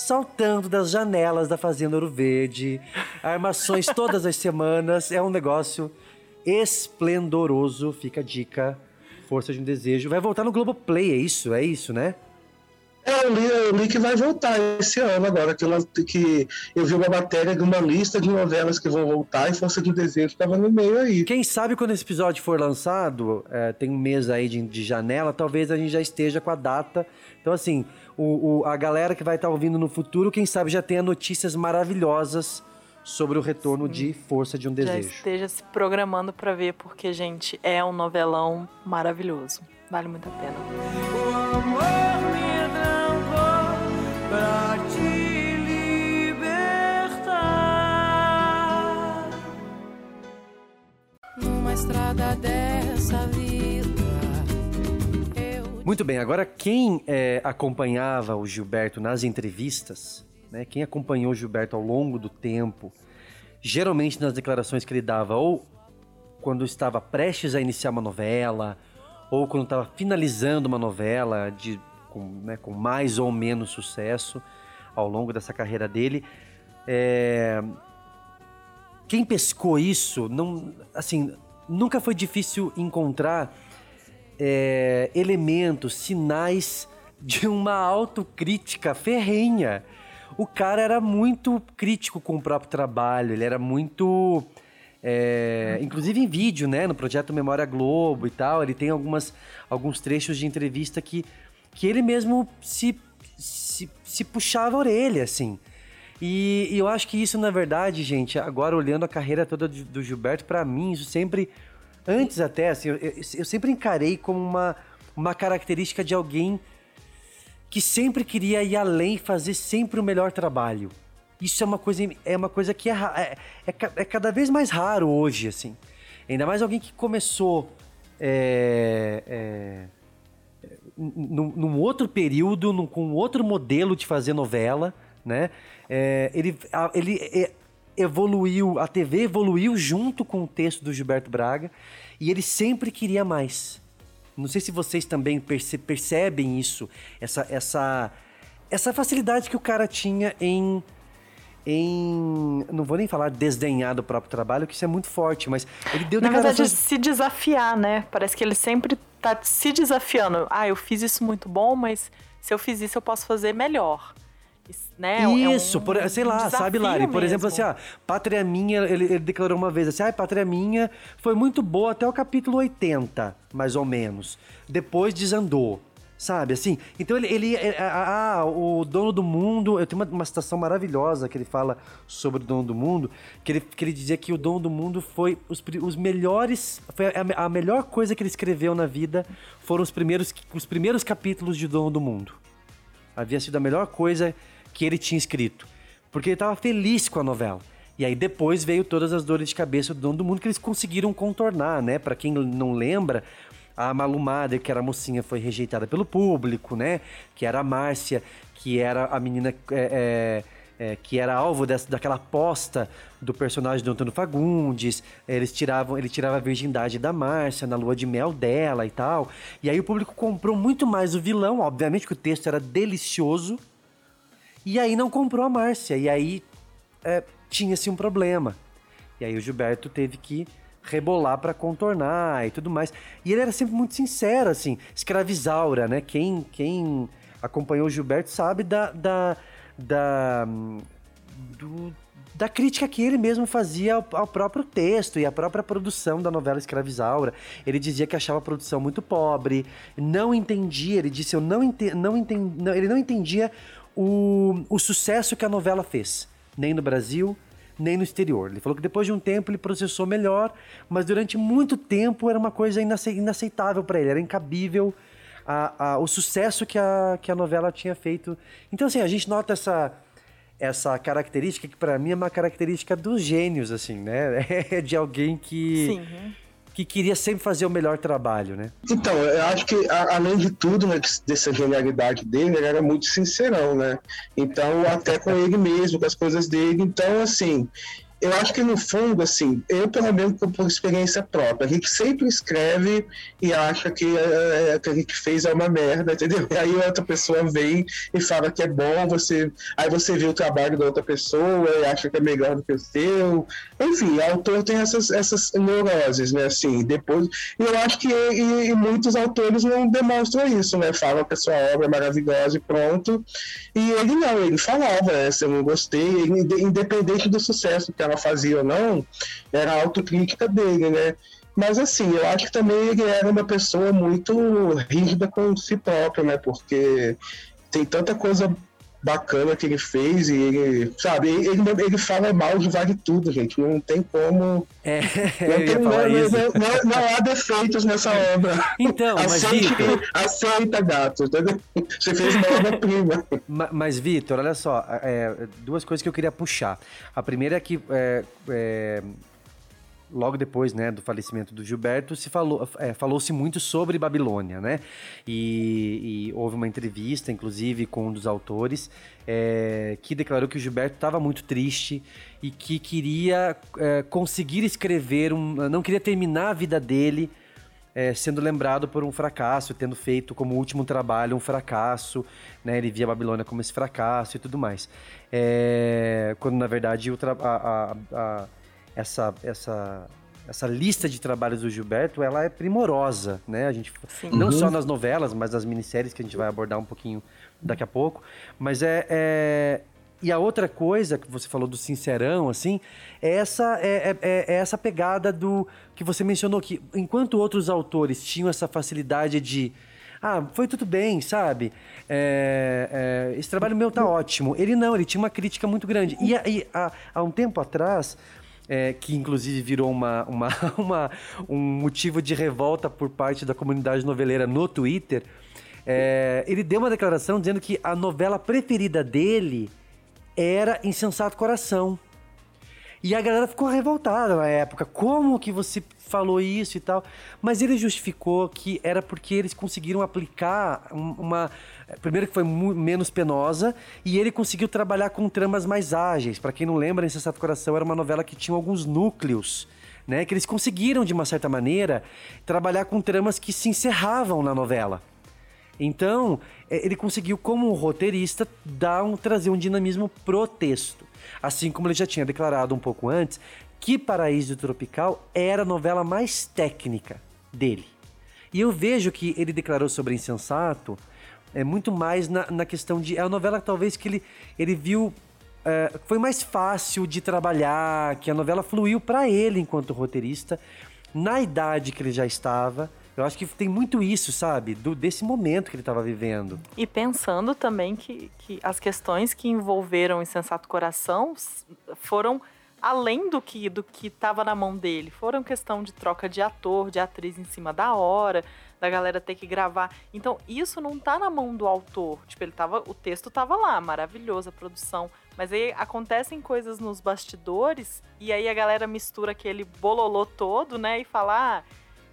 saltando das janelas da Fazenda Ouro Verde. Armações todas as semanas. É um negócio esplendoroso. Fica a dica. Força de um Desejo. Vai voltar no Globoplay, é isso? É isso, né? É, eu li, eu li que vai voltar esse ano agora, que, ela- que eu vi uma matéria de uma lista de novelas que vão voltar e Força de Desejo estava no meio aí. Quem sabe quando esse episódio for lançado, é, tem um mês aí de, de janela, talvez a gente já esteja com a data. Então, assim, o, o- a galera que vai estar ouvindo no futuro, quem sabe já tenha notícias maravilhosas sobre o retorno de Força de um Já Desejo. esteja se programando pra ver, porque, gente, é um novelão maravilhoso. Vale muito a pena. O amor me trancou pra te libertar. Numa estrada dessa vida, Muito bem, agora quem é, acompanhava o Gilberto nas entrevistas, né, quem acompanhou o Gilberto ao longo do tempo, geralmente nas declarações que ele dava, ou quando estava prestes a iniciar uma novela, ou quando estava finalizando uma novela de, com, né, com mais ou menos sucesso ao longo dessa carreira dele, é, quem pescou isso, não, assim, nunca foi difícil encontrar é, elementos, sinais de uma autocrítica ferrenha. O cara era muito crítico com o próprio trabalho, ele era muito. é, inclusive em vídeo, né? No projeto Memória Globo e tal, ele tem algumas, alguns trechos de entrevista que, que ele mesmo se, se, se puxava a orelha, assim. E, e eu acho que isso, na verdade, gente, agora olhando a carreira toda do, Gilberto, pra mim, isso sempre. Antes até, assim, eu, eu- eu sempre encarei como uma, uma característica de alguém que sempre queria ir além, fazer sempre o melhor trabalho. Isso é uma coisa, é uma coisa que é, é, é é cada vez mais raro hoje, assim. Ainda mais alguém que começou é, é, num, num outro período, num- com outro modelo de fazer novela, né? É, ele ele é, evoluiu, a TV evoluiu junto com o texto do Gilberto Braga e ele sempre queria mais. Não sei se vocês também perce- percebem isso, essa, essa, essa facilidade que o cara tinha em em. Não vou nem falar desdenhar do próprio trabalho, que isso é muito forte, mas ele deu Na verdade, se desafiar, né? Parece que ele sempre tá se desafiando. Ah, eu fiz isso muito bom, mas se eu fiz isso, eu posso fazer melhor. Isso, né? É um Isso, por- sei lá, sabe, Lari? Por exemplo, assim, mesmo. ah, Pátria Minha, ele, ele declarou uma vez assim, ah, Pátria Minha foi muito boa até o capítulo 80, mais ou menos. Depois desandou, sabe, assim? Então ele, ele é, ah, o Dono do Mundo, eu tenho uma, uma citação maravilhosa que ele fala sobre o Dono do Mundo, que ele, que ele dizia que o Dono do Mundo foi os, os melhores, foi a, a melhor coisa que ele escreveu na vida foram os primeiros, os primeiros capítulos de Dono do Mundo havia sido a melhor coisa que ele tinha escrito. Porque ele estava feliz com a novela. E aí depois veio todas as dores de cabeça do dono do mundo que eles conseguiram contornar, né? Pra quem não lembra, a Malu Mader, que era a mocinha, foi rejeitada pelo público, né? Que era a Márcia, que era a menina é, é, é, que era alvo dessa, daquela aposta do personagem do Antônio Fagundes. Eles tiravam, ele tirava a virgindade da Márcia na lua de mel dela e tal. E aí o público comprou muito mais o vilão, obviamente que o texto era delicioso. E aí não comprou a Márcia. E aí é, tinha-se um problema. E aí o Gilberto teve que rebolar pra contornar e tudo mais. E ele era sempre muito sincero, assim. Escravizaura, né? Quem, quem acompanhou o Gilberto sabe da... da, da do, da crítica que ele mesmo fazia ao, ao, próprio texto e à própria produção da novela Escravizaura. Ele dizia que achava a produção muito pobre, não entendia, ele disse, eu não, ente, não, entendi, não ele não entendia o, o sucesso que a novela fez, nem no Brasil, nem no exterior. Ele falou que depois de um tempo ele processou melhor, mas durante muito tempo era uma coisa inaceitável para ele, era incabível a, a, o sucesso que a, que a novela tinha feito. Então, assim, a gente nota essa essa característica que para mim é uma característica dos gênios, assim, né? <laughs> É de alguém que Sim. que queria sempre fazer o melhor trabalho, né? Então, eu acho que a, além de tudo, né, dessa genialidade dele, ele era muito sincerão, né? Então, até com ele mesmo, com as coisas dele. Então, assim, eu acho que no fundo, assim, eu pelo menos por, experiência própria, a gente sempre escreve e acha que é, que a gente fez é uma merda, entendeu? <laughs> E aí outra pessoa vem e fala que é bom, você, aí você vê o trabalho da outra pessoa e acha que é melhor do que o seu. Enfim, o autor tem essas, essas neuroses, né? Assim, depois. E eu acho que e, e muitos autores não demonstram isso, né? Falam que a sua obra é maravilhosa e pronto. E ele não, ele falava, essa eu não gostei, independente do sucesso que ela fazia ou não, era a autocrítica dele, né? Mas assim, eu acho que também ele era uma pessoa muito rígida com si próprio, né? Porque tem tanta coisa bacana que ele fez e ele, sabe, ele, ele fala mal de vale tudo, gente. Não tem como. É, não, <laughs> tem, não, não, não, há defeitos nessa obra. Então, mas aceita, Vitor... aceita gato? Você fez uma obra-prima. Mas, mas Vitor, olha só, é, duas coisas que eu queria puxar. A primeira é que é, é, logo depois né, do falecimento do Gilberto, se falou, é, falou-se muito sobre Babilônia, né? E, e, houve uma entrevista, inclusive, com um dos autores, é, que declarou que o Gilberto estava muito triste e que queria é, conseguir escrever, um, não queria terminar a vida dele é, sendo lembrado por um fracasso, tendo feito como último trabalho um fracasso, né? Ele via Babilônia como esse fracasso e tudo mais. É, quando na verdade a, a, a essa, essa, essa lista de trabalhos do Gilberto, ela é primorosa, né? A gente Sim. não uhum. só nas novelas, mas nas minisséries que a gente vai abordar um pouquinho daqui a pouco. Mas é, é... e a outra coisa que você falou do sincerão, assim, é essa é, é, é essa pegada do que você mencionou que enquanto outros autores tinham essa facilidade de ah, foi tudo bem, sabe? É, é, esse trabalho meu tá ótimo. Ele não, ele tinha uma crítica muito grande. E, e há, há um tempo atrás, é, que inclusive virou uma, uma, <laughs> uma, um motivo de revolta por parte da comunidade noveleira no Twitter. É, ele deu uma declaração dizendo que a novela preferida dele era Insensato Coração. E a galera ficou revoltada na época. Como que você falou isso e tal? Mas ele justificou que era porque eles conseguiram aplicar uma. Primeiro, que foi menos penosa, e ele conseguiu trabalhar com tramas mais ágeis. Para quem não lembra, Insensato Coração era uma novela que tinha alguns núcleos. Né, que eles conseguiram, de uma certa maneira, trabalhar com tramas que se encerravam na novela. Então, ele conseguiu, como roteirista, dar um, trazer um dinamismo pro texto. Assim como ele já tinha declarado um pouco antes que Paraíso Tropical era a novela mais técnica dele. E eu vejo que ele declarou sobre Insensato é muito mais na, na questão de. É a novela talvez que ele, ele viu. É, foi mais fácil de trabalhar, que a novela fluiu para ele enquanto roteirista, na idade que ele já estava. Eu acho que tem muito isso, sabe? Do, desse momento que ele estava vivendo. E pensando também que, que as questões que envolveram o Insensato Coração foram além do que do que estava na mão dele. Foram questão de troca de ator, de atriz em cima da hora, da galera ter que gravar. Então, isso não tá na mão do autor. Tipo, ele tava, o texto tava lá, maravilhoso a produção, mas aí acontecem coisas nos bastidores e aí a galera mistura aquele bololô todo, né, e fala: ah,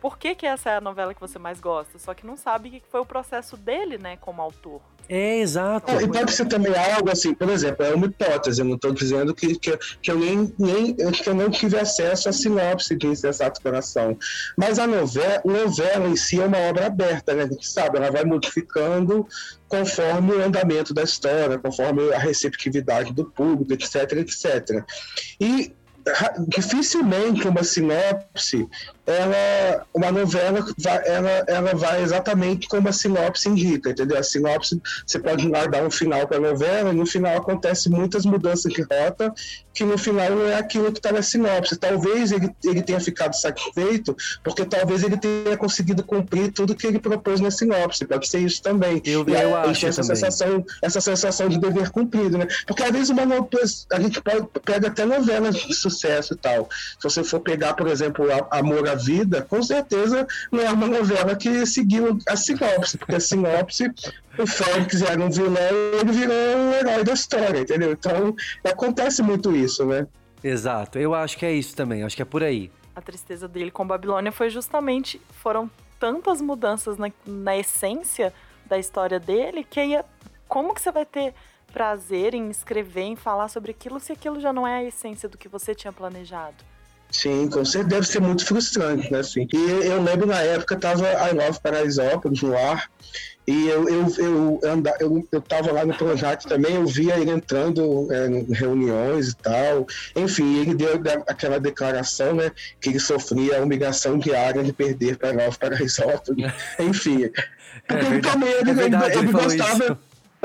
por que, que essa é a novela que você mais gosta? Só que não sabe que foi o processo dele, né, como autor. É, exato. É, e pode ser também algo assim, por exemplo, é uma hipótese, eu não estou dizendo que, que, que, eu nem, nem que eu não tive acesso à sinopse de Insensato Coração. Mas a novela, novela em si é uma obra aberta, né? A gente sabe, ela vai modificando conforme o andamento da história, conforme a receptividade do público, etc, etc. E dificilmente uma sinopse ela, uma novela, ela, ela vai exatamente como a sinopse indica, entendeu? A sinopse, você pode dar um final para a novela, e no final acontece muitas mudanças de rota, que no final não é aquilo que está na sinopse. Talvez ele, ele tenha ficado satisfeito, porque talvez ele tenha conseguido cumprir tudo que ele propôs na sinopse. Pode ser isso também. Eu, e eu aí acho tem essa também. sensação, essa sensação de dever cumprido, né? Porque às vezes uma novela, a gente pode, pega até novelas de sucesso e tal. Se você for pegar, por exemplo, a- Amor à Vida, com certeza não é uma novela que seguiu a sinopse, porque a sinopse, o Félix era um vilão e ele virou um herói da história, entendeu? Então acontece muito isso, né? Exato, eu acho que é isso também, acho que é por aí. A tristeza dele com Babilônia foi justamente. Foram tantas mudanças na, na essência da história dele que aí. é- Como que você vai ter prazer em escrever, em falar sobre aquilo, se aquilo já não é a essência do que você tinha planejado? Sim, com certeza deve ser muito frustrante, né? Assim. E eu lembro na época tava I Love Paraisópolis no ar, e eu, eu, eu, anda, eu, eu tava lá no Projac também, eu via ele entrando é, em reuniões e tal. Enfim, ele deu aquela declaração, né? Que ele sofria a humilhação diária de perder para Love Paraisópolis. <laughs> Enfim. Porque ele verdade- também ele, é verdade, ele, ele gostava. isso.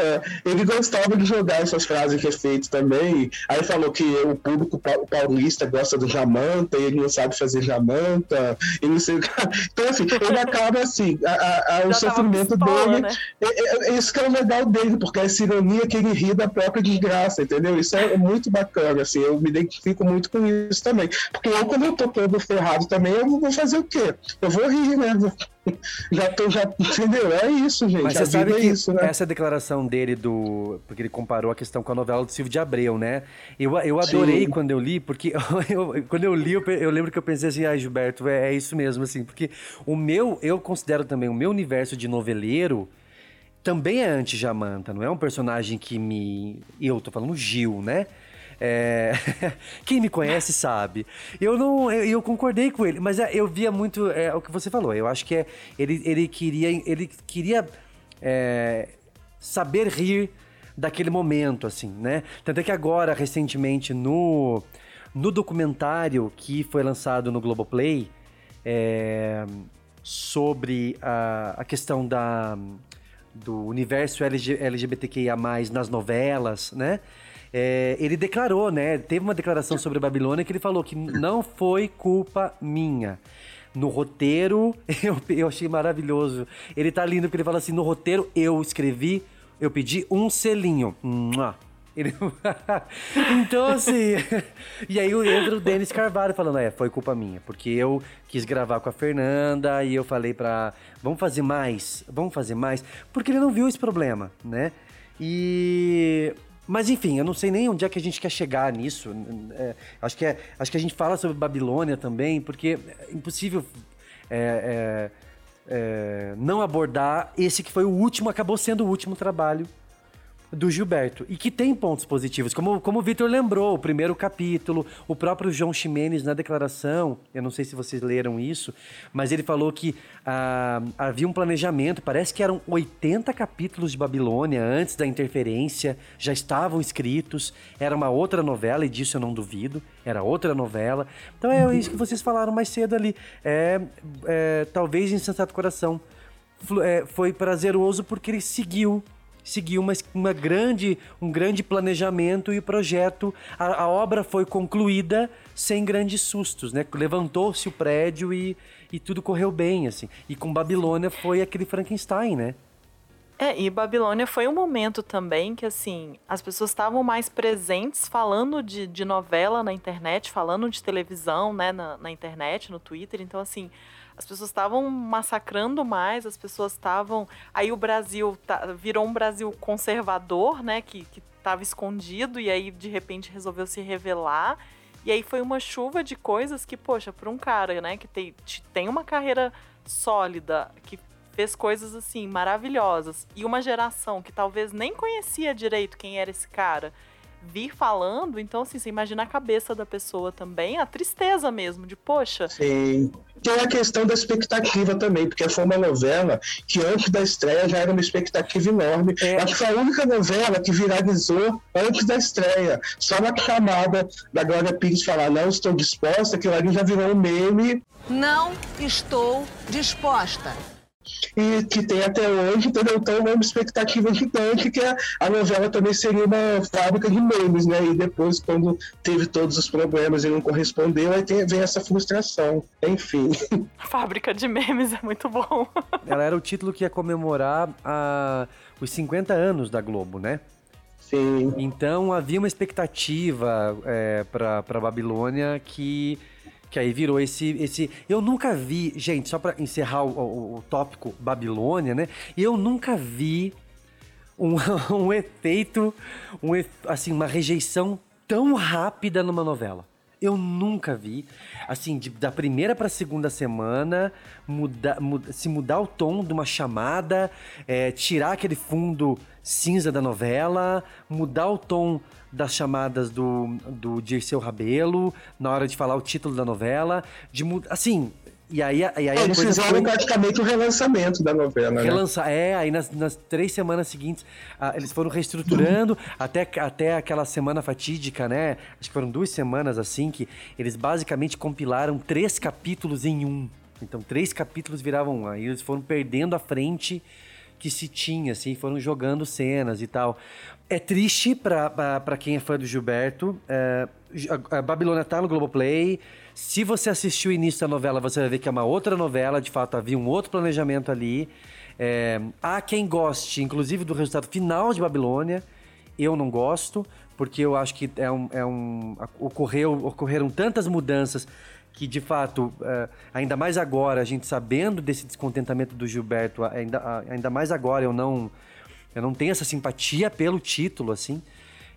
É, ele gostava de jogar essas frases de efeito também. Aí falou que o público pa- paulista gosta do Jamanta e ele não sabe fazer Jamanta. E não sei o que. <laughs> Então, assim, ele acaba assim, a- a- o sofrimento pistola, dele. né? É, é- é isso que é o legal dele, porque é essa ironia que ele ri da própria desgraça, entendeu? Isso é muito bacana, assim, eu me identifico muito com isso também. Porque eu, quando eu tô todo ferrado também, eu vou fazer o quê? Eu vou rir, né? <laughs> Já tô, já, entendeu? É isso, gente. Mas você sabe vida que é isso, né? essa declaração dele do. Porque ele comparou a questão com a novela do Silvio de Abreu, né? Eu, eu adorei Sim. quando eu li, porque <laughs> eu- quando eu li, eu, eu lembro que eu pensei assim, ah, Gilberto, é, é isso mesmo, assim, porque o meu, eu considero também o meu universo de noveleiro também é anti-Jamanta, não é um personagem que me. Eu tô falando Gil, né? É, <laughs> Quem me conhece sabe. Eu não, eu, eu concordei com ele, mas é, eu via muito é, o que você falou. Eu acho que é, ele, ele queria, ele queria é, saber rir daquele momento, assim, né? Tanto é que agora, recentemente, no, no documentário que foi lançado no Globoplay é, sobre a, a questão da, do universo LG, LGBTQIA+, nas novelas, né? É, ele declarou, né? Teve uma declaração sobre a Babilônia que ele falou que não foi culpa minha. No roteiro, <laughs> eu, eu achei maravilhoso. Ele tá lindo porque ele fala assim: no roteiro eu escrevi, eu pedi um selinho. Ele... <laughs> então, assim. <laughs> e aí entra o Denis Carvalho falando: é, foi culpa minha, porque eu quis gravar com a Fernanda e eu falei pra. Vamos fazer mais? Vamos fazer mais? Porque ele não viu esse problema, né? E. Mas enfim, eu não sei nem onde é que a gente quer chegar nisso. É, acho, que é, acho que a gente fala sobre Babilônia também, porque é impossível é, é, é, não abordar esse que foi o último, acabou sendo o último trabalho do Gilberto. E que tem pontos positivos. Como, como o Vitor lembrou, o primeiro capítulo, o próprio João Ximenes na declaração, eu não sei se vocês leram isso, mas ele falou que ah, havia um planejamento, parece que eram 80 capítulos de Babilônia antes da interferência, já estavam escritos, era uma outra novela, e disso eu não duvido, era outra novela. Então é isso que vocês falaram mais cedo ali. É, é, talvez Insensato Coração é, foi prazeroso porque ele seguiu seguiu uma, uma grande, um grande planejamento e projeto, a, a obra foi concluída sem grandes sustos, né? Levantou-se o prédio e, e tudo correu bem, assim. E com Babilônia foi aquele Frankenstein, né? É, e Babilônia foi um momento também que, assim, as pessoas estavam mais presentes falando de, de novela na internet, falando de televisão, né, na, na internet, no Twitter. Então, assim, as pessoas estavam massacrando mais, as pessoas estavam. Aí o Brasil tá- virou um Brasil conservador, né, que, que tava escondido e aí de repente resolveu se revelar. E aí foi uma chuva de coisas que, poxa, para um cara, né, que tem, tem uma carreira sólida, que fez coisas assim maravilhosas e uma geração que talvez nem conhecia direito quem era esse cara vir falando, então assim, você imagina a cabeça da pessoa também, a tristeza mesmo, de poxa, Sim. Tem a questão da expectativa também, porque foi uma novela que antes da estreia já era uma expectativa enorme. É. Acho que foi a única novela que viralizou antes da estreia. Só na chamada da Glória Pires falar, não estou disposta, aquilo ali já virou um meme Não estou disposta. E que tem até hoje, entendeu? Então é uma expectativa gigante que a, a novela também seria uma fábrica de memes, né? E depois, quando teve todos os problemas e não correspondeu, aí tem, vem essa frustração. Enfim. <laughs> Fábrica de memes é muito bom. Ela era o título que ia comemorar a- os 50 anos da Globo, né? Sim. Então havia uma expectativa é, para para Babilônia que que aí virou esse esse. Eu nunca vi, gente, só para encerrar o, o- o tópico Babilônia, né? Eu nunca vi um, <laughs> um efeito, um, assim, uma rejeição tão rápida numa novela. Eu nunca vi, assim, de- da primeira para segunda semana, muda, muda- se mudar o tom de uma chamada, é, tirar aquele fundo cinza da novela, mudar o tom das chamadas do, do Dirceu Rabelo, na hora de falar o título da novela, de assim, e aí, e aí a Eles fizeram foi- praticamente o relançamento da novela, né? Relançar, é, aí nas, nas três semanas seguintes, ah, eles foram reestruturando até, até aquela semana fatídica, né? Acho que foram duas semanas assim, que eles basicamente compilaram três capítulos em um. Então, três capítulos viravam um. Aí eles foram perdendo a frente que se tinha, assim, foram jogando cenas e tal. É triste pra quem é fã do Gilberto. É, a, a Babilônia tá no Globoplay. Se você assistiu o início da novela, você vai ver que é uma outra novela. De fato, havia um outro planejamento ali. É, há quem goste, inclusive, do resultado final de Babilônia. Eu não gosto, porque eu acho que é um, é um ocorreu, ocorreram tantas mudanças que, de fato, é, ainda mais agora, a gente sabendo desse descontentamento do Gilberto, ainda, ainda mais agora eu não, eu não tenho essa simpatia pelo título, assim.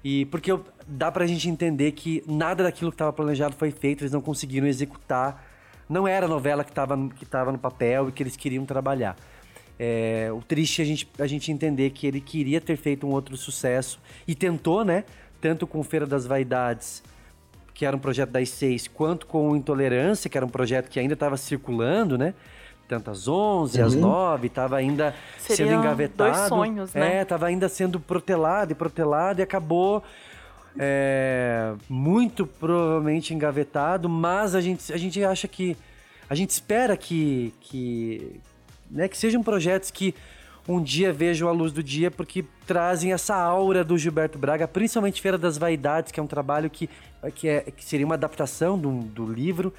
E porque eu- dá pra gente entender que nada daquilo que estava planejado foi feito, eles não conseguiram executar. Não era a novela que estava que tava no papel e que eles queriam trabalhar. É, o triste é a gente, a gente entender que ele queria ter feito um outro sucesso e tentou, né? Tanto com Feira das Vaidades, que era um projeto das seis, quanto com Intolerância, que era um projeto que ainda estava circulando, né? Tanto às 11, às Uhum. 9, estava ainda sendo engavetado. dois sonhos, né? É, estava ainda sendo protelado e protelado e acabou é, muito provavelmente engavetado, mas a gente, a gente acha que. A gente espera que, que, né, que sejam projetos que um dia vejam a luz do dia, porque trazem essa aura do Gilberto Braga, principalmente Feira das Vaidades, que é um trabalho que, que, é, que seria uma adaptação do, do livro.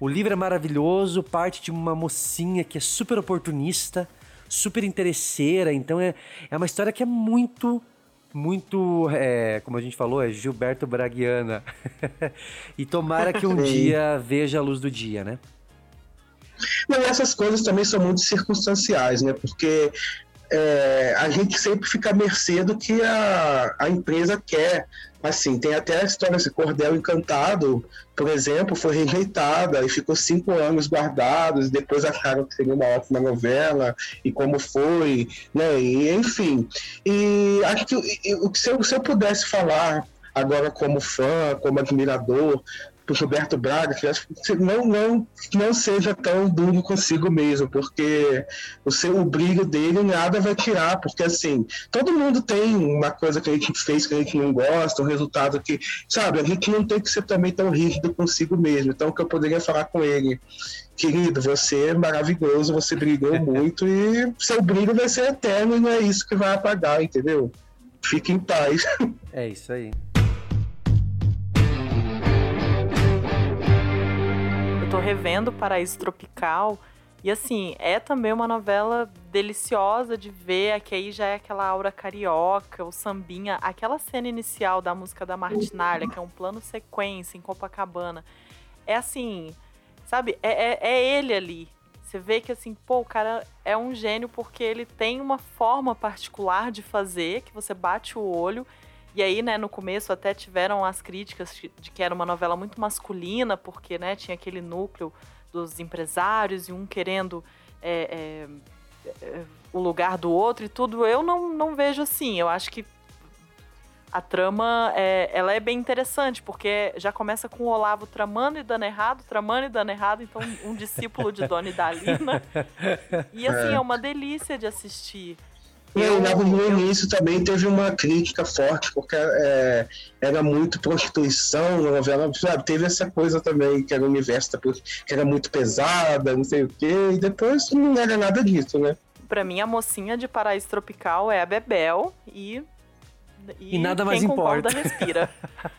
O livro é maravilhoso, parte de uma mocinha que é super oportunista, super interesseira, então é, é uma história que é muito muito, é, como a gente falou, é Gilberto Braguiana. <laughs> e tomara que um <laughs> dia veja a luz do dia, né? Não, essas coisas também são muito circunstanciais, né? Porque é, a gente sempre fica à mercê do que a, a empresa quer. Assim, tem até a história desse Cordel Encantado, por exemplo, foi rejeitada e ficou cinco anos guardados, depois acharam que seria uma ótima novela, e como foi, né? E, enfim. E acho que se eu, se eu pudesse falar agora como fã, como admirador, pro Roberto Braga, que acho que não, não, não seja tão duro consigo mesmo, porque o seu o brilho dele nada vai tirar, porque assim, todo mundo tem uma coisa que a gente fez que a gente não gosta, um resultado que, sabe, a gente não tem que ser também tão rígido consigo mesmo. Então, o que eu poderia falar com ele, querido, você é maravilhoso, você brilhou <laughs> muito e seu brilho vai ser eterno e não é isso que vai apagar, entendeu? Fique em paz. É isso aí. Tô revendo Paraíso Tropical. E assim, é também uma novela deliciosa de ver, que aí já é aquela aura carioca, o sambinha, aquela cena inicial da música da Martinalha, que é um plano sequência em Copacabana. É assim, sabe? É, é, é ele ali. Você vê que assim, pô, o cara é um gênio porque ele tem uma forma particular de fazer, que você bate o olho. E aí, né, no começo até tiveram as críticas de que era uma novela muito masculina, porque, né, tinha aquele núcleo dos empresários e um querendo é, é, é, o lugar do outro e tudo. Eu não, não vejo assim. Eu acho que A trama, é, ela é bem interessante, porque já começa com o Olavo tramando e dando errado, tramando e dando errado, então um discípulo de Dona Idalina. <laughs> E assim, é, É. uma delícia de assistir. E aí, logo no início também teve uma crítica forte, porque é, era muito prostituição na novela, sabe? Teve essa coisa também, que era o universo da que era muito pesada, não sei o quê, e depois não era nada disso, né? Pra mim, a mocinha de Paraíso Tropical é a Bebel e. E nada mais quem concorda, importa. respira.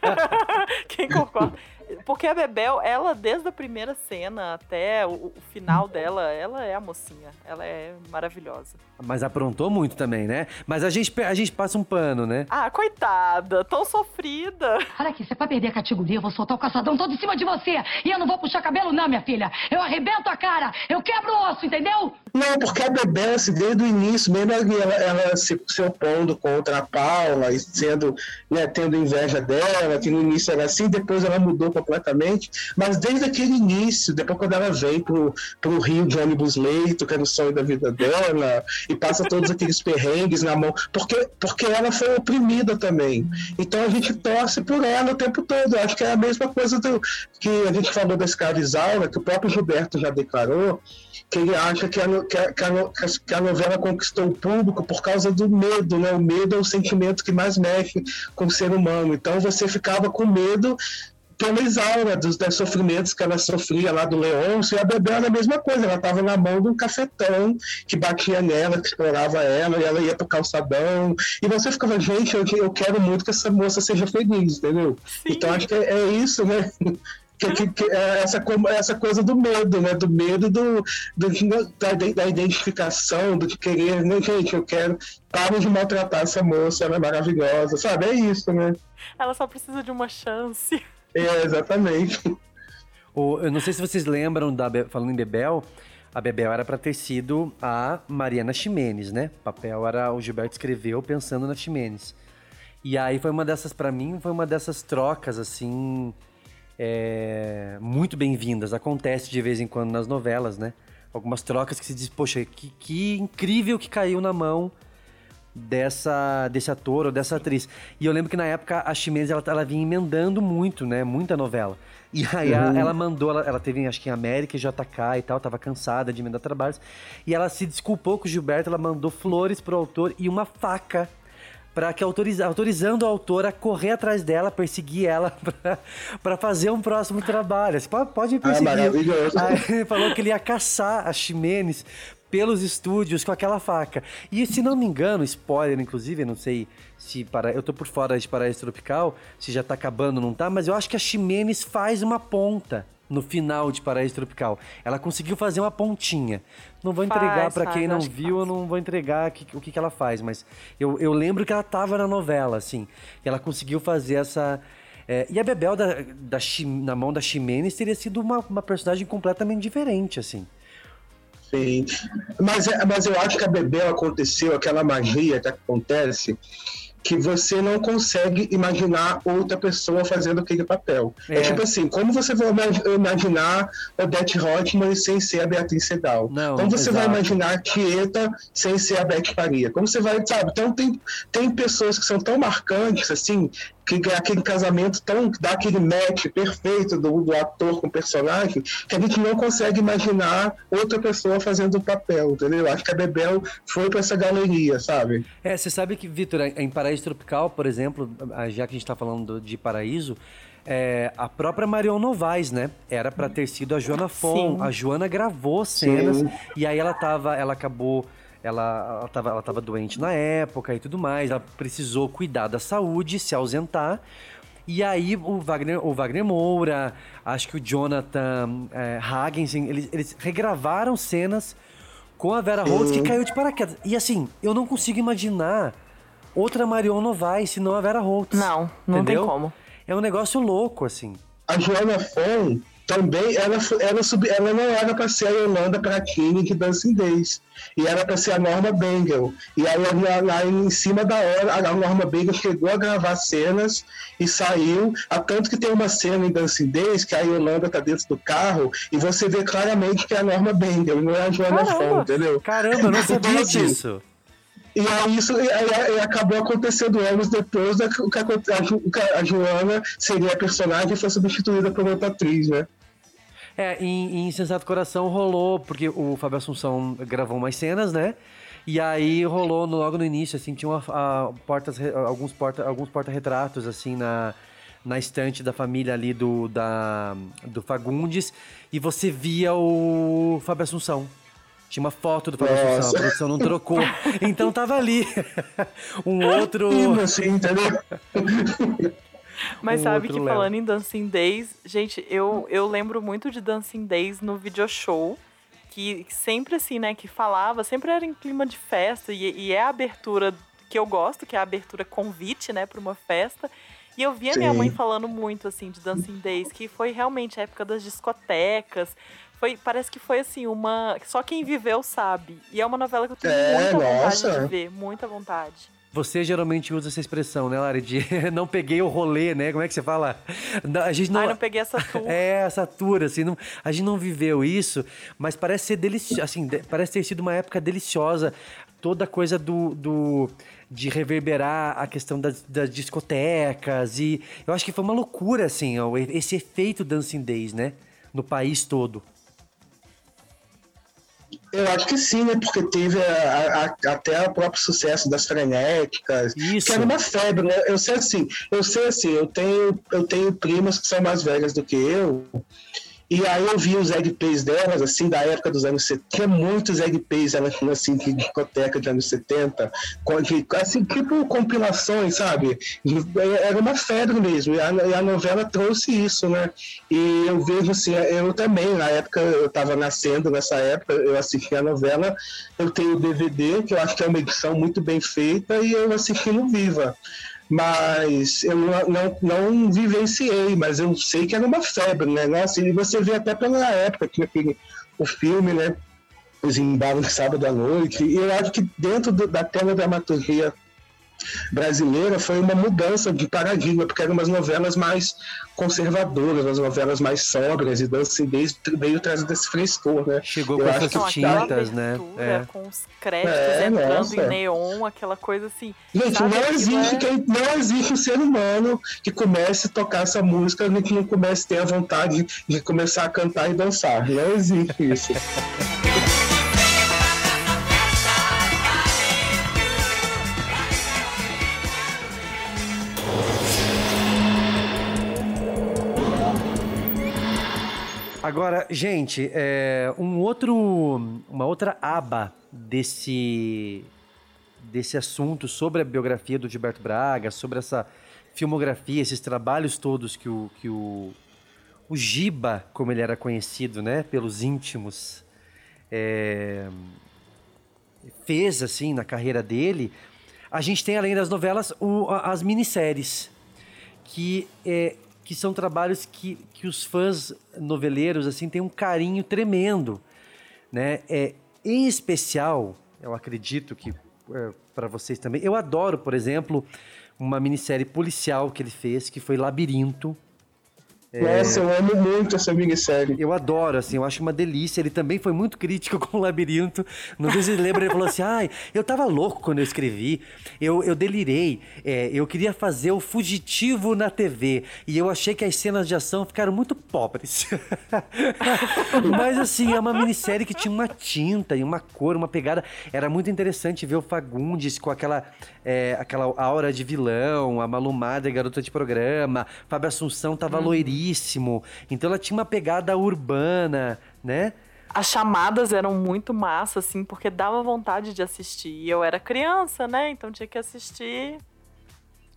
<laughs> <laughs> quem concorda. Porque a Bebel, ela, desde a primeira cena até o, o final dela, ela é a mocinha. Ela é maravilhosa. Mas aprontou muito também, né? Mas a gente, a gente passa um pano, né? Ah, coitada, tão sofrida. Olha aqui, você vai perder a categoria, eu vou soltar o caçadão todo em cima de você. E eu não vou puxar cabelo, não, minha filha. Eu arrebento a cara, eu quebro o osso, entendeu? Não, porque a Bebel, assim, desde o início, mesmo ela, ela se, se opondo contra a Paula, e sendo, né, tendo inveja dela, que no início era assim, depois ela mudou completamente, mas desde aquele início, depois quando ela vem pro, pro Rio de ônibus leito, que era o sonho da vida dela, e passa todos aqueles perrengues na mão, porque, porque ela foi oprimida também. Então a gente torce por ela o tempo todo. Eu acho que é a mesma coisa do, que a gente falou da escravizaura, que o próprio Gilberto já declarou, que ele acha que a, que, a, que, a, que a novela conquistou o público por causa do medo, né? O medo é o sentimento que mais mexe com o ser humano. Então você ficava com medo pela Isaura, dos, dos sofrimentos que ela sofria lá do Leôncio, e a Bebel era a mesma coisa, ela estava na mão de um cafetão que batia nela, que explorava ela, e ela ia pro calçadão, e você ficava, gente, eu, eu quero muito que essa moça seja feliz, entendeu? Então acho que é, é isso, né? <laughs> Que, que- que é essa, essa coisa do medo, né? Do medo do, do- da, da identificação, do de querer, né, gente, eu quero, parem de maltratar essa moça, ela é maravilhosa, sabe? É isso, né? Ela só precisa de uma chance. É, exatamente. O- eu não sei se vocês lembram da falando em Bebel, a Bebel era pra ter sido a Mariana Ximenes, né? O papel era o Gilberto escreveu pensando na Ximenes. E aí foi uma dessas pra mim, foi uma dessas trocas assim é, muito bem-vindas. Acontece de vez em quando nas novelas, né? Algumas trocas que se diz, poxa, que, que incrível que caiu na mão dessa desse ator ou dessa atriz. E eu lembro que na época a Ximenes ela, ela vinha emendando muito, né? Muita novela. E aí a- Uhum. ela mandou, ela, ela teve acho que em América e JK e tal, tava cansada de emendar trabalhos. E ela se desculpou com o Gilberto, ela mandou flores pro autor e uma faca para que autoriza, autorizando o autor a correr atrás dela, perseguir ela <laughs> pra- pra fazer um próximo trabalho. Você pode, pode me perseguir. Ah, maravilhoso. Aí <laughs> falou que ele ia caçar a Ximenes pelos estúdios com aquela faca. E se não me engano, spoiler, inclusive, eu não sei se para, eu tô por fora de Paraíso Tropical, se já tá acabando ou não tá, mas eu acho que a Ximenes faz uma ponta no final de Paraíso Tropical. Ela conseguiu fazer uma pontinha. Não vou entregar faz, quem não viu, eu não vou entregar que- o que, que ela faz, mas eu, eu lembro que ela tava na novela, assim. E ela conseguiu fazer essa. é, e a Bebel da, da na mão da Ximenes teria sido uma, uma personagem completamente diferente, assim. Sim. Mas, é- mas eu acho que a Bebel aconteceu aquela magia que acontece que você não consegue imaginar outra pessoa fazendo aquele papel. É, É. tipo assim, como você vai imag- imaginar Odete Roitman sem ser a Beatriz Sedal? Não, como você vai exato. imaginar a Tieta sem ser a Beth Faria? Como você vai, sabe? Então tem, tem pessoas que são tão marcantes, assim, que é aquele casamento tão, dá aquele match perfeito do, do ator com o personagem, que a gente não consegue imaginar outra pessoa fazendo o papel, entendeu? Acho que a Bebel foi pra essa galeria, sabe? É, você sabe que, Vitor, em Paraíso Tropical, por exemplo, já que a gente tá falando de Paraíso, é, a própria Marion Novaes, né? Era pra ter sido a Joana Fon. Sim. A Joana gravou cenas Sim. e aí ela tava, ela acabou, ela, ela, tava, ela tava doente na época e tudo mais. Ela precisou cuidar da saúde, se ausentar. E aí o Wagner, o Wagner Moura, acho que o Jonathan é, Hagensen, eles, eles regravaram cenas com a Vera Holtz que caiu de paraquedas. E assim, eu não consigo imaginar outra Marion Novaes senão a Vera Holtz. Não, não tem Entendeu? como. É um negócio louco, assim. A Joana Fon também, ela, ela, sub, ela não era para ser a Yolanda Pratini de Dancing Days. E era para ser a Norma Bengel. E aí, lá, lá em cima da hora, a Norma Bengel chegou a gravar cenas e saiu. A tanto que tem uma cena em Dancing Days que a Yolanda tá dentro do carro e você vê claramente que é a Norma Bengel, não é a Joana Fon, entendeu? caramba, não <laughs> sabia disso. E aí isso e, aí, acabou acontecendo anos depois da que a, Ju- a Joana seria a personagem e foi substituída por outra atriz, né? É, em, em Sensato Coração rolou, porque o Fábio Assunção gravou umas cenas, né? E aí rolou no- logo no início, assim, tinha uma, a- portas, alguns porta, alguns porta-retratos, assim, na, na estante da família ali do, da, do Fagundes, e você via o Fábio Assunção. Tinha uma foto do Fábio Assunção, a produção não trocou. Então tava ali. <laughs> um outro. Assim, entendeu? Mas Um sabe que Léo. falando em Dancing Days, gente, eu, eu lembro muito de Dancing Days no video show. Que sempre assim, né, que falava, sempre era em clima de festa. E, e é a abertura que eu gosto, que é a abertura convite, né, pra uma festa. E eu via minha Sim. mãe falando muito, assim, de Dancing Days, que foi realmente a época das discotecas. Foi, parece que foi, assim, uma... Só quem viveu sabe. E é uma novela que eu tenho É, muita vontade nossa. de ver, muita vontade. Você geralmente usa essa expressão, né, Lari? De <laughs> não peguei o rolê, né? Como é que você fala? Não, A gente não. Ai, não peguei essa tour. <laughs> É, essa tour, assim, não, a gente não viveu isso, mas parece ser delicioso, assim, de- parece ter sido uma época deliciosa. Toda a coisa do, do de reverberar a questão das, das discotecas e eu acho que foi uma loucura, assim, ó, esse efeito Dancing Days, né? No país todo. Eu acho que sim, né? Porque teve a- a- até o próprio sucesso das frenéticas. Isso. Que era uma febre, né? Eu sei assim, eu sei assim, eu tenho, eu tenho primas que são mais velhas do que eu. E aí eu vi os LPs delas, assim, da época dos anos 70. Tinha muitos LPs, elas tinham, assim, de discoteca de anos 70. com- que- Assim, tipo compilações, sabe? Era uma febre mesmo. E a, e a novela trouxe isso, né? E eu vejo, assim, eu também, na época, eu estava nascendo nessa época, eu assisti a novela. Eu tenho o DVD, que eu acho que é uma edição muito bem feita, e eu assisti no Viva mas eu não, não, não vivenciei, mas eu sei que era uma febre, né? Nossa, e você vê até pela época que aquele, o filme, né? Os embalos de sábado à noite, e eu acho que dentro do- da teledramaturgia brasileira foi uma mudança de paradigma, porque eram umas novelas mais conservadoras, umas novelas mais sóbrias, e Dancing Days veio trazendo esse frescor, né? Chegou Eu com essas que tintas, né? É. com os créditos É, entrando nossa. em neon, aquela coisa assim. Gente, sabe? não existe, é- quem, não existe um ser humano que comece a tocar essa música e que não comece a ter a vontade de começar a cantar e dançar. Não existe isso. <laughs> Agora, gente, é, um outro, uma outra aba desse, desse assunto sobre a biografia do Gilberto Braga, sobre essa filmografia, esses trabalhos todos que o, que o, o Giba, como ele era conhecido, né, pelos íntimos, é, fez assim na carreira dele. A gente tem além das novelas o- as minisséries que é, que são trabalhos que, que os fãs noveleiros assim têm um carinho tremendo, né? É, em especial, eu acredito que para vocês também. Eu adoro, por exemplo, uma minissérie policial que ele fez, que foi Labirinto. Nossa, eu amo muito essa minissérie. Eu adoro, assim, eu acho uma delícia. Ele também foi muito crítico <laughs> com o Labirinto. Não sei se você lembra, ele falou assim: ai, eu tava louco quando eu escrevi, eu, eu delirei, é, eu queria fazer o fugitivo na TV. E eu achei que as cenas de ação ficaram muito pobres. <laughs> Mas, assim, é uma minissérie que tinha uma tinta e uma cor, uma pegada. Era muito interessante ver o Fagundes com aquela, é, aquela aura de vilão, a Malumada, garota de programa, Fábio Assunção tava loiríssimo. Então ela tinha uma pegada urbana, né? As chamadas eram muito massa, assim, porque dava vontade de assistir. E eu era criança, né? Então tinha que assistir.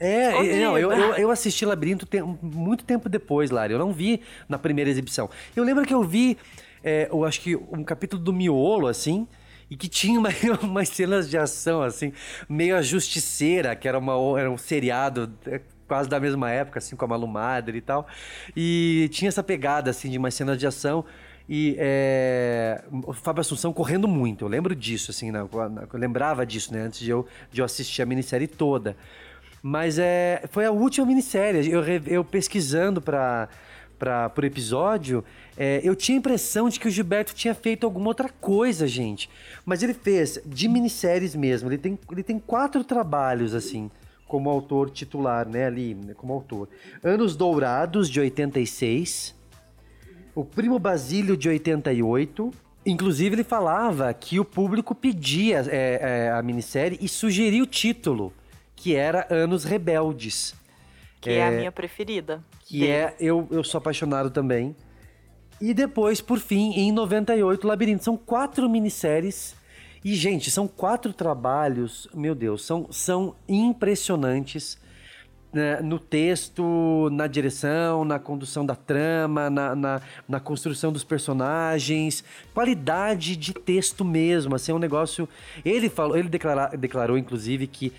É, não, eu, eu, eu assisti Labirinto muito tempo depois, Lari. Eu não vi na primeira exibição. Eu lembro que eu vi, é, eu acho que um capítulo do Miolo, assim, e que tinha uma, <laughs> umas cenas de ação, assim, meio a Justiceira, que era, uma, era um seriado é, quase da mesma época, assim, com a Malu Madre e tal. E tinha essa pegada, assim, de umas cenas de ação. E é, o Fábio Assunção correndo muito, eu lembro disso, assim, né? eu lembrava disso, né? Antes de eu, de eu assistir a minissérie toda. Mas é, foi a última minissérie. Eu, eu pesquisando pra, para o episódio, é, eu tinha a impressão de que o Gilberto tinha feito alguma outra coisa, gente. Mas ele fez de minisséries mesmo. Ele tem, ele tem quatro trabalhos, assim, como autor titular, né? Ali, como autor. Anos Dourados, de 86. O Primo Basílio, de 88. Inclusive, ele falava que o público pedia é, é, a minissérie e sugeria o título, que era Anos Rebeldes. Que é, a minha preferida. Que é, eu, eu sou apaixonado também. E depois, por fim, em 98, Labirinto. São quatro minisséries. E, gente, são quatro trabalhos, meu Deus, são, são impressionantes né, no texto, na direção, na condução da trama, na, na, na, construção dos personagens, qualidade de texto mesmo, assim, é um negócio... Ele falou, ele declara, declarou, inclusive, que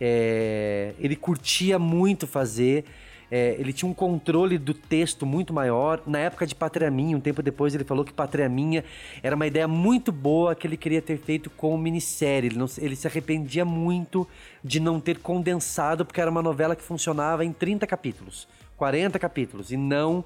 é, ele curtia muito fazer é, ele tinha um controle do texto muito maior. Na época de Pátria Minha, um tempo depois, ele falou que Pátria Minha era uma ideia muito boa que ele queria ter feito com minissérie. Ele, não, ele se arrependia muito de não ter condensado, porque era uma novela que funcionava em 30 capítulos, 40 capítulos, e não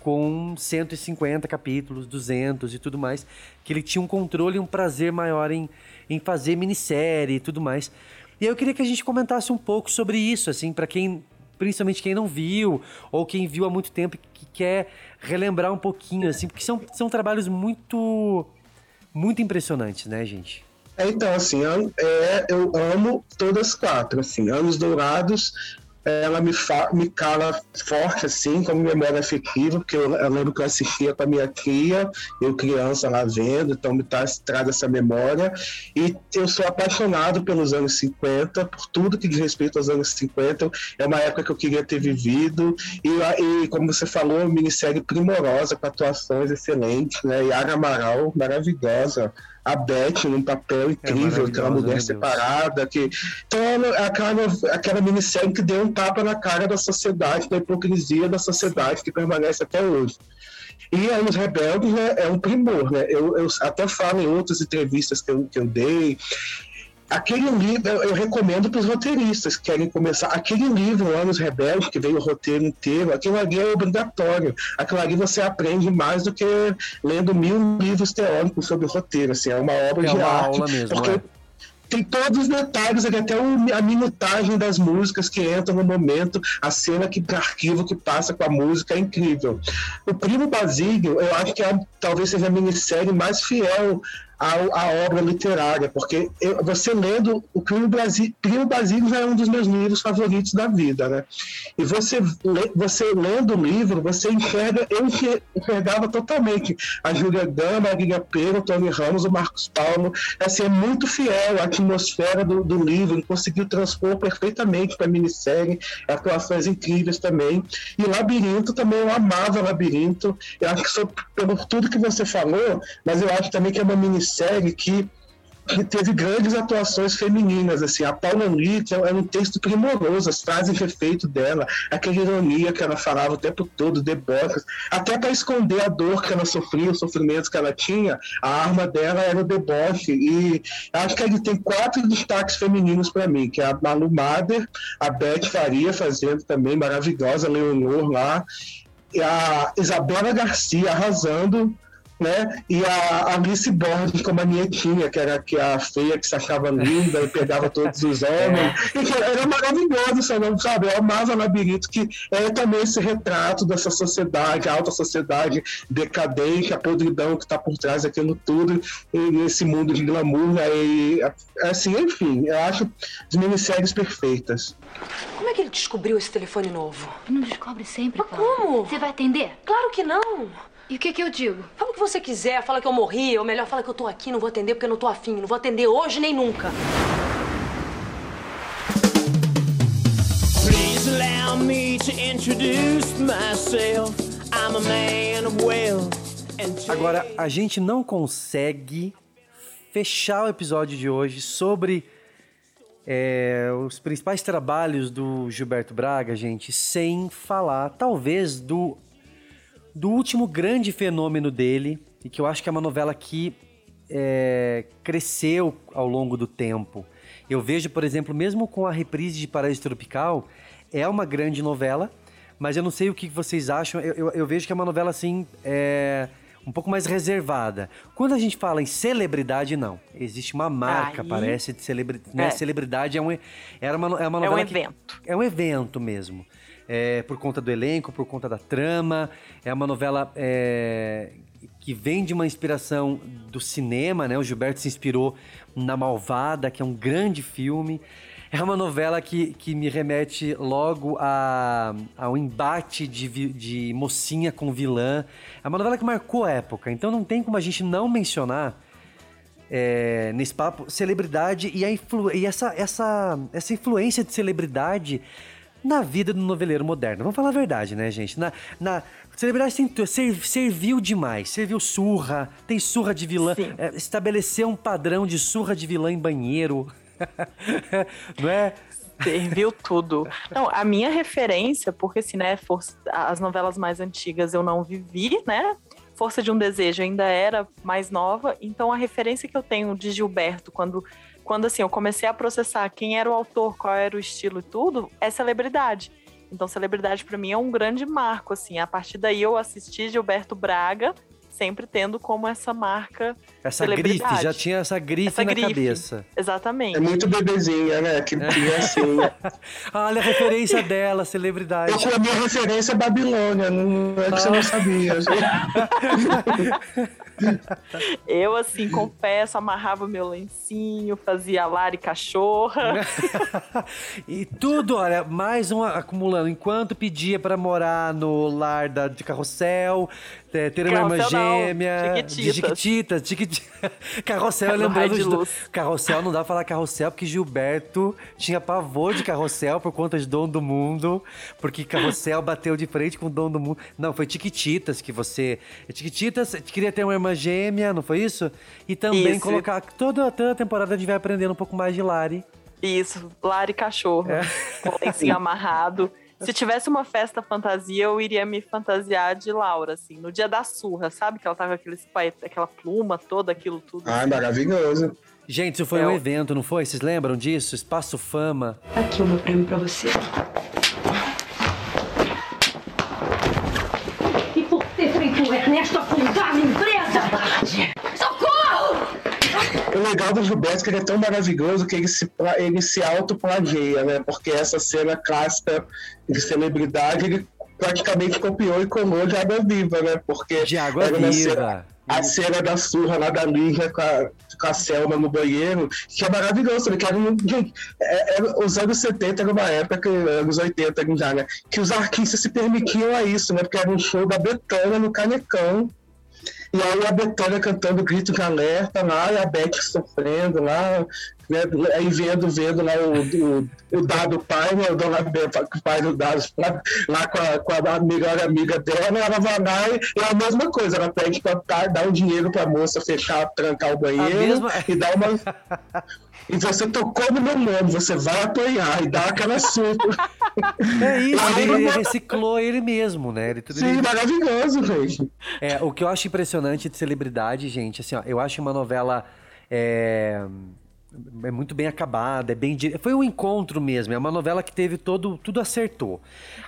com 150 capítulos, 200 e tudo mais, que ele tinha um controle e um prazer maior em, em fazer minissérie e tudo mais. E eu queria que a gente comentasse um pouco sobre isso, assim, para quem principalmente quem não viu, ou quem viu há muito tempo e que quer relembrar um pouquinho, assim, porque são, são trabalhos muito, muito impressionantes, né, gente? É, então, assim, é, eu amo todas quatro, assim, Anos Dourados, ela me, me cala forte, assim, como memória afetiva, porque eu, eu, lembro que eu assistia com a minha tia, eu criança lá vendo, então me traz, traz essa memória. E eu sou apaixonado pelos anos 50, por tudo que diz respeito aos anos 50. É uma época que eu queria ter vivido. E, e como você falou, uma minissérie primorosa, com atuações excelentes, né? Yara Amaral, maravilhosa a Beth num papel é incrível, é aquela mulher separada. Que... Então, aquela, aquela minissérie que deu um tapa na cara da sociedade, da hipocrisia da sociedade que permanece até hoje. E aí, Os Rebeldes né, é um primor, né? Eu, eu até falo em outras entrevistas que eu, que eu dei aquele livro eu recomendo para os roteiristas que querem começar. Aquele livro, Anos Rebeldes, que veio o roteiro inteiro, aquilo ali é obrigatório. Aquilo ali você aprende mais do que lendo mil livros teóricos sobre roteiro. Assim, é uma obra é de uma arte. Aula mesmo, porque é. Tem todos os detalhes, até a minutagem das músicas que entram no momento, a cena que arquivo que passa com a música é incrível. O Primo Basílio, eu acho que é, talvez seja a minissérie mais fiel a, a obra literária, porque eu, você lendo o Primo, Brasil, Primo Basílio já é um dos meus livros favoritos da vida, né? E você, você lendo o livro, você enxerga, eu enxergava totalmente a Júlia Gama, a Guilherme Pedro, o Tony Ramos, o Marcos Paulo, assim, é muito fiel à atmosfera do, do livro, ele conseguiu transpor perfeitamente para a minissérie, atuações incríveis também, e Labirinto também, eu amava Labirinto, eu acho que só pelo tudo que você falou, mas eu acho também que é uma minissérie série que, que teve grandes atuações femininas, assim, a Paula Lita era um texto primoroso, as frases de efeito dela, aquela ironia que ela falava o tempo todo, deboches, até para esconder a dor que ela sofria, os sofrimentos que ela tinha, a arma dela era o deboche, e acho que ele tem quatro destaques femininos para mim, que é a Malu Mader, a Beth Faria fazendo também, maravilhosa, Leonor lá, e a Isabela Garcia arrasando, né? E a Alice Borges como a Nietinha, que era que a feia que se achava linda e pegava todos os <laughs> homens. É. E que era maravilhoso, sabe? Eu amava Labirinto, que é também esse retrato dessa sociedade, a alta sociedade decadente, a podridão que está por trás daquilo tudo, nesse mundo de glamour. Né? E, assim, enfim, eu acho as minisséries perfeitas. Como é que ele descobriu esse telefone novo? Não descobre sempre, Mas como? Você vai atender? Claro que não. E o que que eu digo? Fala o que você quiser, fala que eu morri, ou melhor, fala que eu tô aqui, não vou atender porque eu não tô afim, não vou atender hoje nem nunca. Please allow me to introduce myself. I'm a man of wealth. Agora, a gente não consegue fechar o episódio de hoje sobre é, os principais trabalhos do Gilberto Braga, gente, sem falar, talvez, do, do último grande fenômeno dele, e que eu acho que é uma novela que é, cresceu ao longo do tempo. Eu vejo, por exemplo, mesmo com a reprise de Paraíso Tropical, é uma grande novela, mas eu não sei o que vocês acham. Eu, eu, eu vejo que é uma novela assim. É, um pouco mais reservada. Quando a gente fala em celebridade, não. Existe uma marca, Aí- parece, de celebridade. Né? É. Celebridade é, um, era uma, é uma É um novela evento. é um evento mesmo. É, por conta do elenco, por conta da trama. É uma novela é, que vem de uma inspiração do cinema, né? O Gilberto se inspirou na Malvada, que é um grande filme. É uma novela que, que me remete logo a, ao embate de, de mocinha com vilã. É uma novela que marcou a época, então não tem como a gente não mencionar é, nesse papo celebridade e, a influ, e essa, essa, essa influência de celebridade na vida do noveleiro moderno. Vamos falar a verdade, né, gente? Na, na celebridade tem, ser- serviu demais, serviu surra, tem surra de vilã, é, estabeleceu um padrão de surra de vilã em banheiro. <laughs> Não é? Serviu tudo. Não, a minha referência, porque assim, né, Força- as novelas mais antigas eu não vivi, né? Força de um Desejo ainda era mais nova, então a referência que eu tenho de Gilberto, quando, quando assim, eu comecei a processar quem era o autor, qual era o estilo e tudo, é celebridade. Então, celebridade pra mim é um grande marco, assim. A partir daí eu assisti Gilberto Braga, sempre tendo como essa marca Essa celebridade. grife, já tinha essa grife Essa na grife. cabeça. Exatamente. É muito bebezinha, né? Que tinha assim. <laughs> Olha a referência dela, celebridade. Eu a minha referência é Babilônia, não é que você não sabia. <laughs> Eu, assim, confesso, amarrava meu lencinho, fazia Lari cachorra. <laughs> E tudo, olha, mais um acumulando. Enquanto pedia pra morar no lar da, de carrossel, é, ter uma irmã gêmea. de Chiquititas. Chiquititas, chiquititas. <laughs> Carrossel, lembrando de luz. Carrossel, não dá pra falar carrossel, porque Gilberto tinha pavor de carrossel por conta de Dom do Mundo, porque carrossel <laughs> bateu de frente com o Dom do Mundo. Não, foi Chiquititas que você. Chiquititas queria ter uma irmã gêmea, não foi isso? E também Isso. colocar. Toda, toda temporada a gente vai aprendendo um pouco mais de Lari. Isso, Lari cachorro. É. Com o <laughs> amarrado. Se tivesse uma festa fantasia, eu iria me fantasiar de Laura, assim, no dia da surra, sabe? Que ela tava com aqueles, aquela pluma toda, aquilo tudo. Ai, maravilhoso. Gente, isso foi É um o- evento, não foi? Vocês lembram disso? Espaço Fama. Aqui o meu prêmio pra você. E por ter feito o Ernesto afundar minha empresa! Socorro! O legal do Gilberto é que ele é tão maravilhoso que ele se, ele se autoplageia, né? Porque essa cena clássica de celebridade, ele praticamente copiou e colou de Água Viva, né? Porque De Água Viva. cena- a cena da surra lá da Lígia com a, com a Selma no banheiro, que é maravilhoso, né? que era, gente, é- é- os anos 70 era uma época, que- anos 80 já, né? Que os artistas se permitiam a isso, né? Porque era um show da Betânia no Canecão. E aí a Betânia cantando grito de alerta lá, e a Beth sofrendo lá, né, aí vendo, vendo lá o, o, o dado pai, né, o dona Beth, o pai do dado, lá, com, a, com a melhor amiga dela, ela vai lá e é a mesma coisa, ela pede pra dar o dinheiro pra moça fechar, trancar o banheiro mesma- e dar uma. <laughs> E você tocou no meu nome, você vai apanhar e dá aquela surra. É isso, ele, ele reciclou ele mesmo, né? Ele, tudo Sim, ele- maravilhoso, gente. É, o que eu acho impressionante de celebridade, gente, assim, ó, eu acho uma novela é, é muito bem acabada, é bem foi um encontro mesmo, é uma novela que teve todo tudo acertou.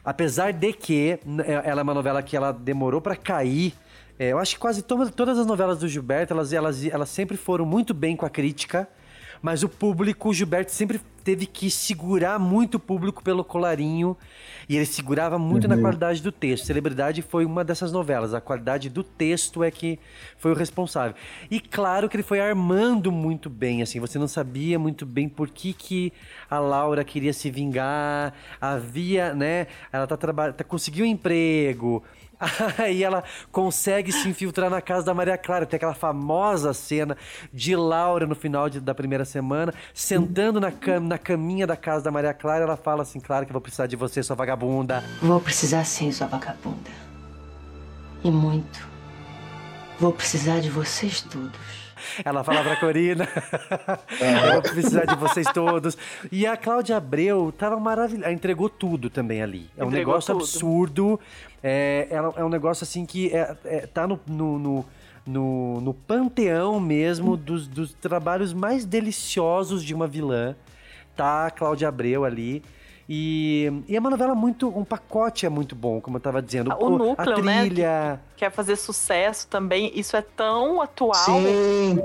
Apesar de que é- ela é uma novela que ela demorou pra cair. é, eu acho que quase to- todas as novelas do Gilberto, elas, elas, elas sempre foram muito bem com a crítica. Mas o público, o Gilberto sempre teve que segurar muito o público pelo colarinho. E ele segurava muito na Uhum. qualidade do texto. Celebridade foi uma dessas novelas. A qualidade do texto é que foi o responsável. E claro que ele foi armando muito bem, assim. Você não sabia muito bem por que, que a Laura queria se vingar. Havia, né? Ela tá trabalhando, tá, conseguiu um emprego. Aí <laughs> ela consegue se infiltrar na casa da Maria Clara. Tem aquela famosa cena de Laura no final de- da primeira semana, sentando na, cam- na caminha da casa da Maria Clara. Ela fala assim: Claro que vou precisar de você, sua vagabunda. Vou precisar sim, sua vagabunda. E muito. Vou precisar de vocês todos. Ela fala pra Corina. eu vou precisar de vocês todos. E a Cláudia Abreu tava maravilhosa. Entregou tudo também ali. É um Entregou negócio tudo. absurdo. É, ela- é um negócio assim que é, é- tá no, no, no, no- no panteão mesmo dos, dos trabalhos mais deliciosos de uma vilã. Tá a Cláudia Abreu ali. E, e é uma novela muito. Um pacote é muito bom, como eu tava dizendo. O núcleo, a trilha. né? Quer fazer sucesso também. Isso é tão atual. Sim.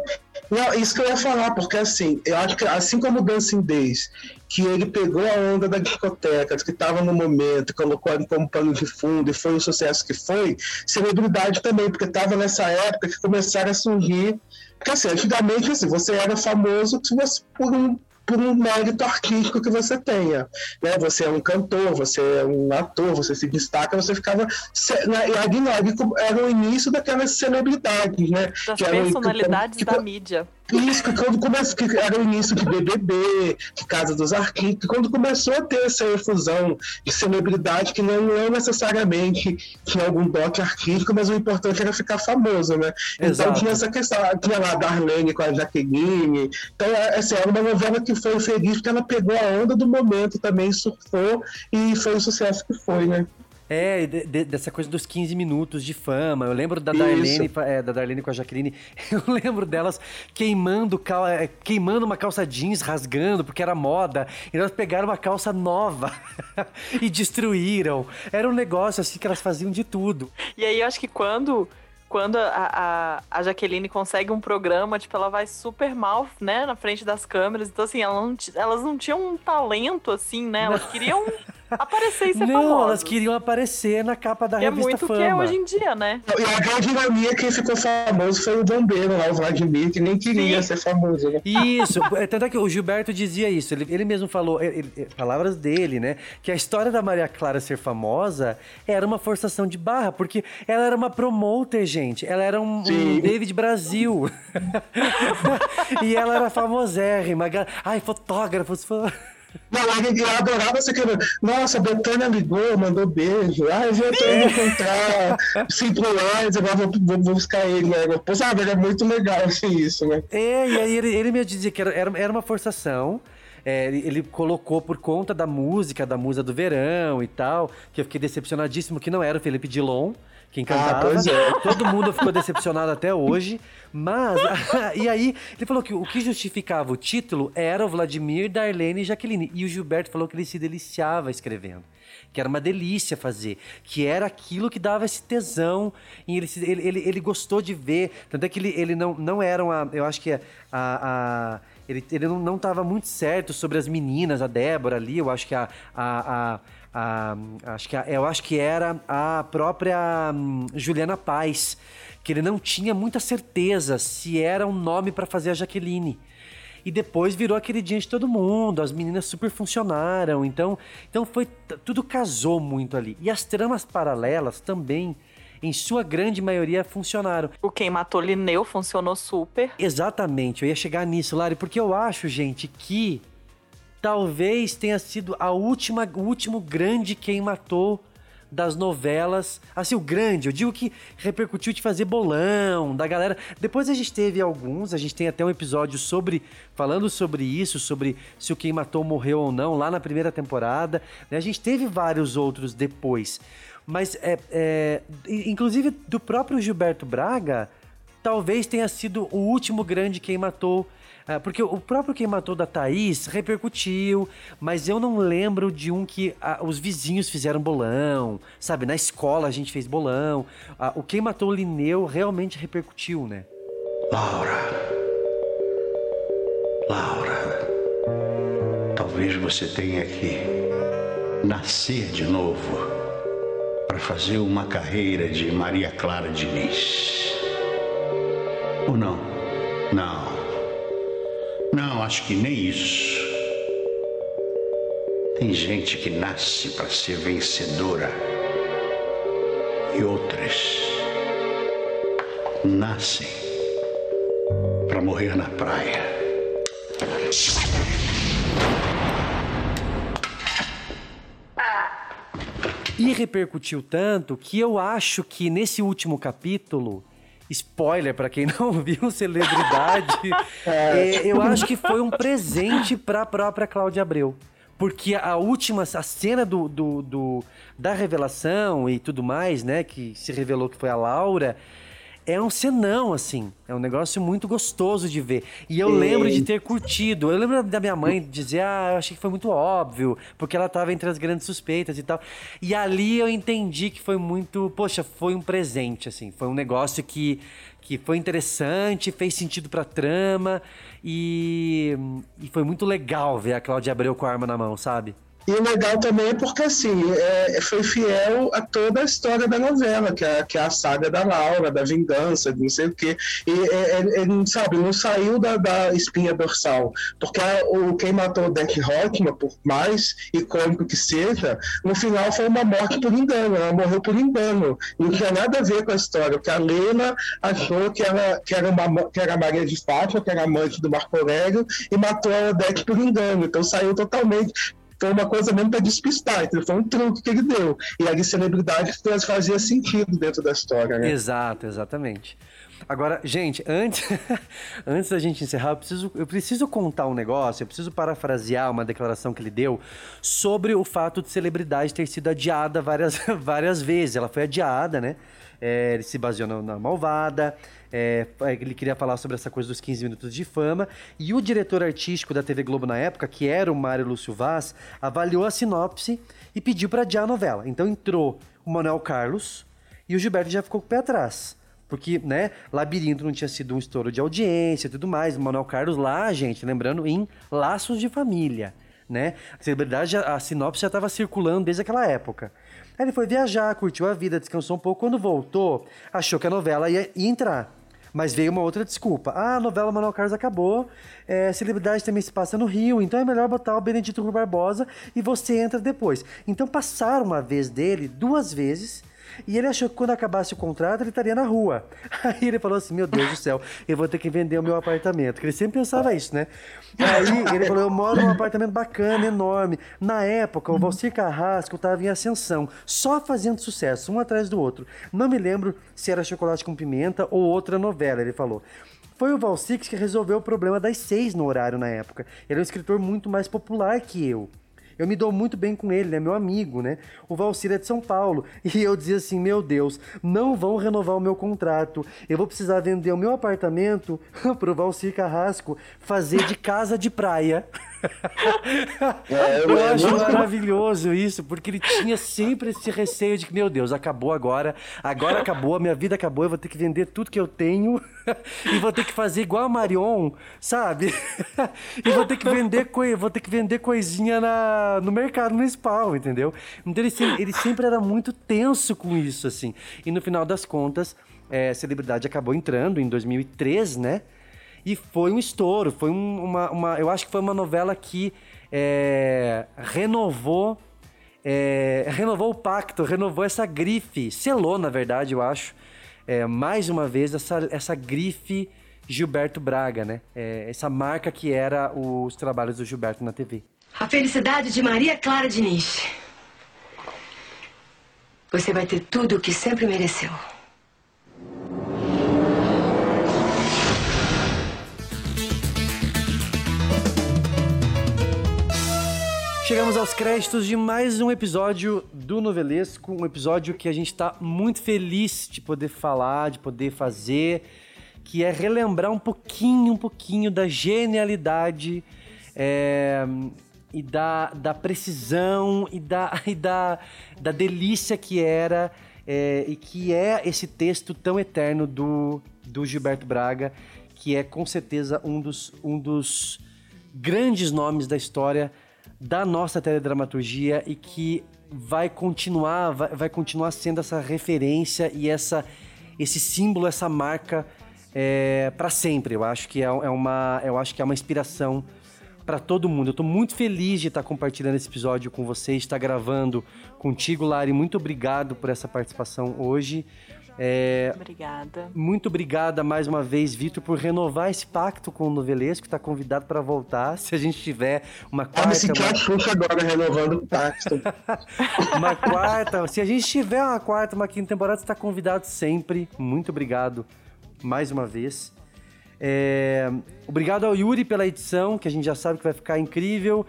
Não, isso que eu ia falar, porque assim, eu acho que assim como o Dancing Days, que ele pegou a onda da discoteca, que estava no momento, colocou ele como pano de fundo e foi o sucesso que foi, celebridade também, porque estava nessa época que começaram a surgir. Porque assim, antigamente assim, você era famoso se você, por um por um mérito artístico que você tenha. Né? Você é um cantor, você é um ator, você se destaca, você ficava. Né? E Aguinaldo era o início daquelas celebridades, né? Das que personalidades que- da mídia. isso, que quando começou, que era o início de BBB, de Casa dos Artistas, quando começou a ter essa efusão de celebridade que não, não necessariamente tinha algum dote artístico, mas o importante era ficar famoso, né? Então Exato. tinha essa questão, tinha lá a Darlene com a Jaqueline, então é, assim, era uma novela que foi feliz porque ela pegou a onda do momento também, surfou e foi o sucesso que foi, né? É, de- de- dessa coisa dos 15 minutos de fama. Eu lembro da. Darlene, é, da Darlene com a Jaqueline. <laughs> Eu lembro delas queimando, cal- é, queimando uma calça jeans, rasgando, porque era moda. E elas pegaram uma calça nova <laughs> e destruíram. Era um negócio assim que elas faziam de tudo. E aí eu acho que quando, quando a, a, a Jaqueline consegue um programa, tipo, ela vai super mal, né, na frente das câmeras. Então, assim, ela não elas não tinham um talento, assim, né? Elas queriam <laughs> aparecer e ser Não, elas queriam aparecer na capa da Que é revista muito o Fama. que é hoje em dia, né? E a grande ironia, quem ficou famoso foi o bombeiro lá, o Vladimir, que nem queria ser famoso, né? Isso, é, tanto é que o Gilberto dizia isso, ele, ele mesmo falou, ele- ele- palavras dele, né? Que a história da Maria Clara ser famosa era uma forçação de barra, porque ela era uma promoter, gente. Ela era um, um Sim. David Brasil. <laughs> e ela era famosérrima. Ai, fotógrafos. fo- Não, eu, adorava essa que Nossa, a Betânia ligou, mandou beijo. Ah, eu já tô indo encontrar <laughs> cinco anos, agora vou, vou, vou buscar ele no aeroporto. Sabe, era muito legal assim, isso, né? É, e aí ele, ele me dizia que era, era, era uma forçação. É, ele colocou por conta da música, da musa do verão e tal, que eu fiquei decepcionadíssimo que não era o Felipe Dilon quem cantava. pois é. <laughs> Todo mundo ficou decepcionado até hoje. Mas, <laughs> e aí, ele falou que o que justificava o título era o Vladimir, Darlene e Jaqueline. E o Gilberto falou que ele se deliciava escrevendo. Que era uma delícia fazer. Que era aquilo que dava esse tesão. E ele, ele, ele, ele gostou de ver. Tanto é que ele, ele não, não era uma. Eu acho que a. a- ele, ele não, não tava muito certo sobre as meninas, a Débora ali. Eu acho que a. a, a- a- acho que a- eu acho que era a própria hum, Juliana Paz, que ele não tinha muita certeza se era um nome para fazer a Jaqueline. E depois virou a queridinha de todo mundo, as meninas super funcionaram, então, então foi tudo casou muito ali. E as tramas paralelas também, em sua grande maioria, funcionaram. O Quem Matou Linneu funcionou super. Exatamente, eu ia chegar nisso, Lari, porque eu acho, gente, que talvez tenha sido a última, o último grande quem matou das novelas. Assim, o grande, eu digo que repercutiu de fazer bolão, da galera. Depois a gente teve alguns, a gente tem até um episódio sobre falando sobre isso, sobre se o quem matou morreu ou não, lá na primeira temporada. né? A gente teve vários outros depois. Mas, é, é, inclusive, do próprio Gilberto Braga, talvez tenha sido o último grande quem matou. Ah, Porque o próprio quem matou da Thaís repercutiu, mas eu não lembro de um que ah, os vizinhos fizeram bolão, sabe? Na escola a gente fez bolão. Ah, o quem matou o Lineu realmente repercutiu, né? Laura. Laura. Talvez você tenha que nascer de novo para fazer uma carreira de Maria Clara Diniz. Ou não? Não. Não, acho que nem isso. Tem gente que nasce para ser vencedora e outras nascem para morrer na praia. E repercutiu tanto que eu acho que nesse último capítulo, spoiler pra quem não <laughs> viu Celebridade, <laughs> é, eu acho que foi um presente pra própria Cláudia Abreu. Porque a última, a cena do, do, do- da revelação e tudo mais, né, que se revelou que foi a Laura, é um cenão, assim. É um negócio muito gostoso de ver. E eu lembro de ter curtido. Eu lembro da minha mãe dizer, ah, eu achei que foi muito óbvio, porque ela tava entre as grandes suspeitas e tal. E ali eu entendi que foi muito, poxa, foi um presente, assim. Foi um negócio que, que foi interessante, fez sentido pra trama. E, e foi muito legal ver a Cláudia Abreu com a arma na mão, sabe? E o legal também é porque, assim, é, foi fiel a toda a história da novela, que é, que é a saga da Laura, da vingança, de não sei o quê. E, é, é, ele, sabe, não saiu da, da espinha dorsal. Porque a- o, quem matou o Deck Rockman, por mais icônico que seja, no final foi uma morte por engano. Ela morreu por engano. Não tinha nada a ver com a história. Porque a Lena achou que, ela, que, era, uma, que era Maria de Fátima, que era amante do Marco Aurélio, e matou a Deck por engano. Então saiu totalmente foi uma coisa mesmo para despistar, então foi um truque que ele deu. E ali celebridade fazia sentido dentro da história, né? Exato, exatamente. Agora, gente, antes, <laughs> antes da gente encerrar, eu preciso, eu preciso contar um negócio, eu preciso parafrasear uma declaração que ele deu sobre o fato de celebridade ter sido adiada várias, <laughs> várias vezes. Ela foi adiada, né? É, ele se baseou na, na Malvada, é, ele queria falar sobre essa coisa dos 15 minutos de fama. E o diretor artístico da TV Globo na época, que era o Mário Lúcio Vaz, avaliou a sinopse e pediu para adiar a novela. Então entrou o Manuel Carlos e o Gilberto já ficou com o pé atrás. Porque, né, Labirinto não tinha sido um estouro de audiência e tudo mais. O Manuel Carlos lá, gente, lembrando, em Laços de Família, né? A celebridade, a a sinopse já estava circulando desde aquela época. Aí ele foi viajar, curtiu a vida, descansou um pouco. Quando voltou, achou que a novela ia, ia entrar. Mas veio uma outra desculpa. Ah, a novela Manuel Carlos acabou, é, celebridade também se passa no Rio, então é melhor botar o Benedito Rui Barbosa e você entra depois. Então passaram uma vez dele, duas vezes, e ele achou que quando acabasse o contrato ele estaria na rua. <laughs> Aí ele falou assim: Meu Deus do céu, eu vou ter que vender o meu apartamento. Porque ele sempre pensava isso, né? Aí ele falou: Eu moro num apartamento bacana, enorme. Na época, o Valcir Carrasco estava em ascensão, só fazendo sucesso, um atrás do outro. Não me lembro se era Chocolate com Pimenta ou outra novela, ele falou. Foi o Valcir que resolveu o problema das seis no horário na época. Ele é um escritor muito mais popular que eu. Eu me dou muito bem com ele, é meu amigo, né? O Valcir é de São Paulo. <laughs> E eu dizia assim: meu Deus, não vão renovar o meu contrato. Eu vou precisar vender o meu apartamento <laughs> pro Valcir Carrasco fazer de casa de praia. <laughs> <laughs> É, eu é acho maravilhoso isso, porque ele tinha sempre esse receio de que, meu Deus, acabou agora, agora acabou, a minha vida acabou, eu vou ter que vender tudo que eu tenho <laughs> e vou ter que fazer igual a Marion, sabe? <laughs> e vou ter que vender, coi- vou ter que vender coisinha na, no mercado municipal, entendeu? Então ele, ele sempre era muito tenso com isso, assim. E no final das contas, é, Celebridade acabou entrando em 2003, né? E foi um estouro, foi um- uma, uma- Eu acho que foi uma novela que é, renovou. é, renovou o pacto, renovou essa grife, selou, na verdade, eu acho, é, mais uma vez, essa, essa grife Gilberto Braga, né? É, essa marca que era os trabalhos do Gilberto na TV. A felicidade de Maria Clara Diniz. Você vai ter tudo o que sempre mereceu. Chegamos aos créditos de mais um episódio do Novelesco, um episódio que a gente está muito feliz de poder falar, de poder fazer, que é relembrar um pouquinho, um pouquinho da genialidade é, e da, da precisão e da, <laughs> e da, da delícia que era é, e que é esse texto tão eterno do, do Gilberto Braga, que é com certeza um dos, um dos grandes nomes da história da nossa teledramaturgia e que vai continuar, vai, vai continuar sendo essa referência e essa, esse símbolo, essa marca é, para sempre. Eu acho que é, é uma, eu acho que é uma inspiração para todo mundo. Eu tô muito feliz de estar compartilhando esse episódio com vocês, estar gravando contigo, Lari. Muito obrigado por essa participação hoje. É, Obrigada. muito obrigada mais uma vez, Vitor, por renovar esse pacto com o Novelesco. Está convidado para voltar. <laughs> Se a gente tiver uma Ah, me quarta. senti uma- a Xuxa agora renovando o pacto. <laughs> uma quarta. Se a gente tiver uma quarta, uma quinta temporada, você está convidado sempre. Muito obrigado mais uma vez. É, Obrigado ao Yuri pela edição, que a gente já sabe que vai ficar incrível.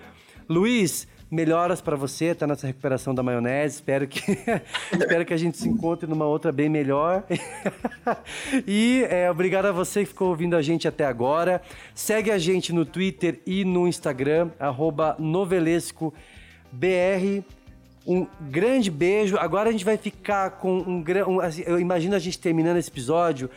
Luiz, Melhoras pra você, tá nessa recuperação da maionese. Espero que, <laughs> espero que a gente se encontre numa outra bem melhor. <laughs> e é, obrigado a você que ficou ouvindo a gente até agora. Segue a gente no Twitter e no Instagram, novelescobr. Um grande beijo. Agora a gente vai ficar com um grande. Um, assim, eu imagino a gente terminando esse episódio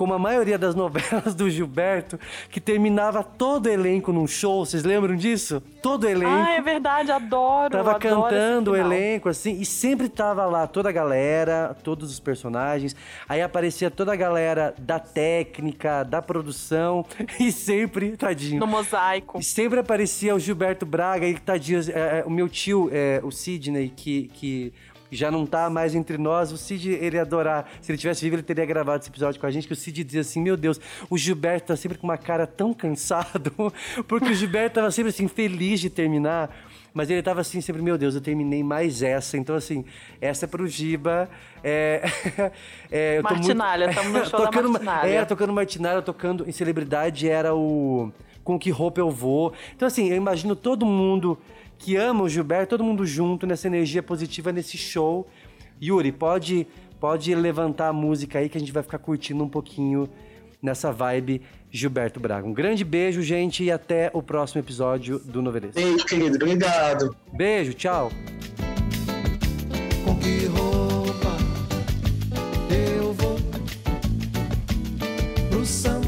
como a maioria das novelas do Gilberto, que terminava todo o elenco num show. Vocês lembram disso? Todo o elenco. Ah, é verdade, adoro. Tava adoro cantando o elenco, assim, e sempre tava lá toda a galera, todos os personagens. Aí aparecia toda a galera da técnica, da produção, <laughs> e sempre, tadinho. No mosaico. E sempre aparecia o Gilberto Braga, e tadinho, é, é, o meu tio, é, o Sidney, que. que já não tá mais entre nós, o Cid, ele ia adorar. Se ele tivesse vivo, ele teria gravado esse episódio com a gente, que o Cid dizia assim, meu Deus, o Gilberto tá sempre com uma cara tão cansado, <laughs> porque o Gilberto tava sempre assim, feliz de terminar, mas ele tava assim, sempre, meu Deus, eu terminei mais essa. Então, assim, essa é pro Giba. É, <laughs> é, eu tô Martinalha, <laughs> no show da tocando, Martinalha. É, tocando Martinalha, tocando em celebridade, era o Com Que Roupa Eu Vou. Então, assim, eu imagino todo mundo que ama o Gilberto, todo mundo junto nessa energia positiva nesse show. Yuri, pode, pode levantar a música aí que a gente vai ficar curtindo um pouquinho nessa vibe Gilberto Braga. Um grande beijo, gente, e até o próximo episódio do Novelês. Beijo, querido. Obrigado. Beijo, tchau. Com que roupa eu vou pro samba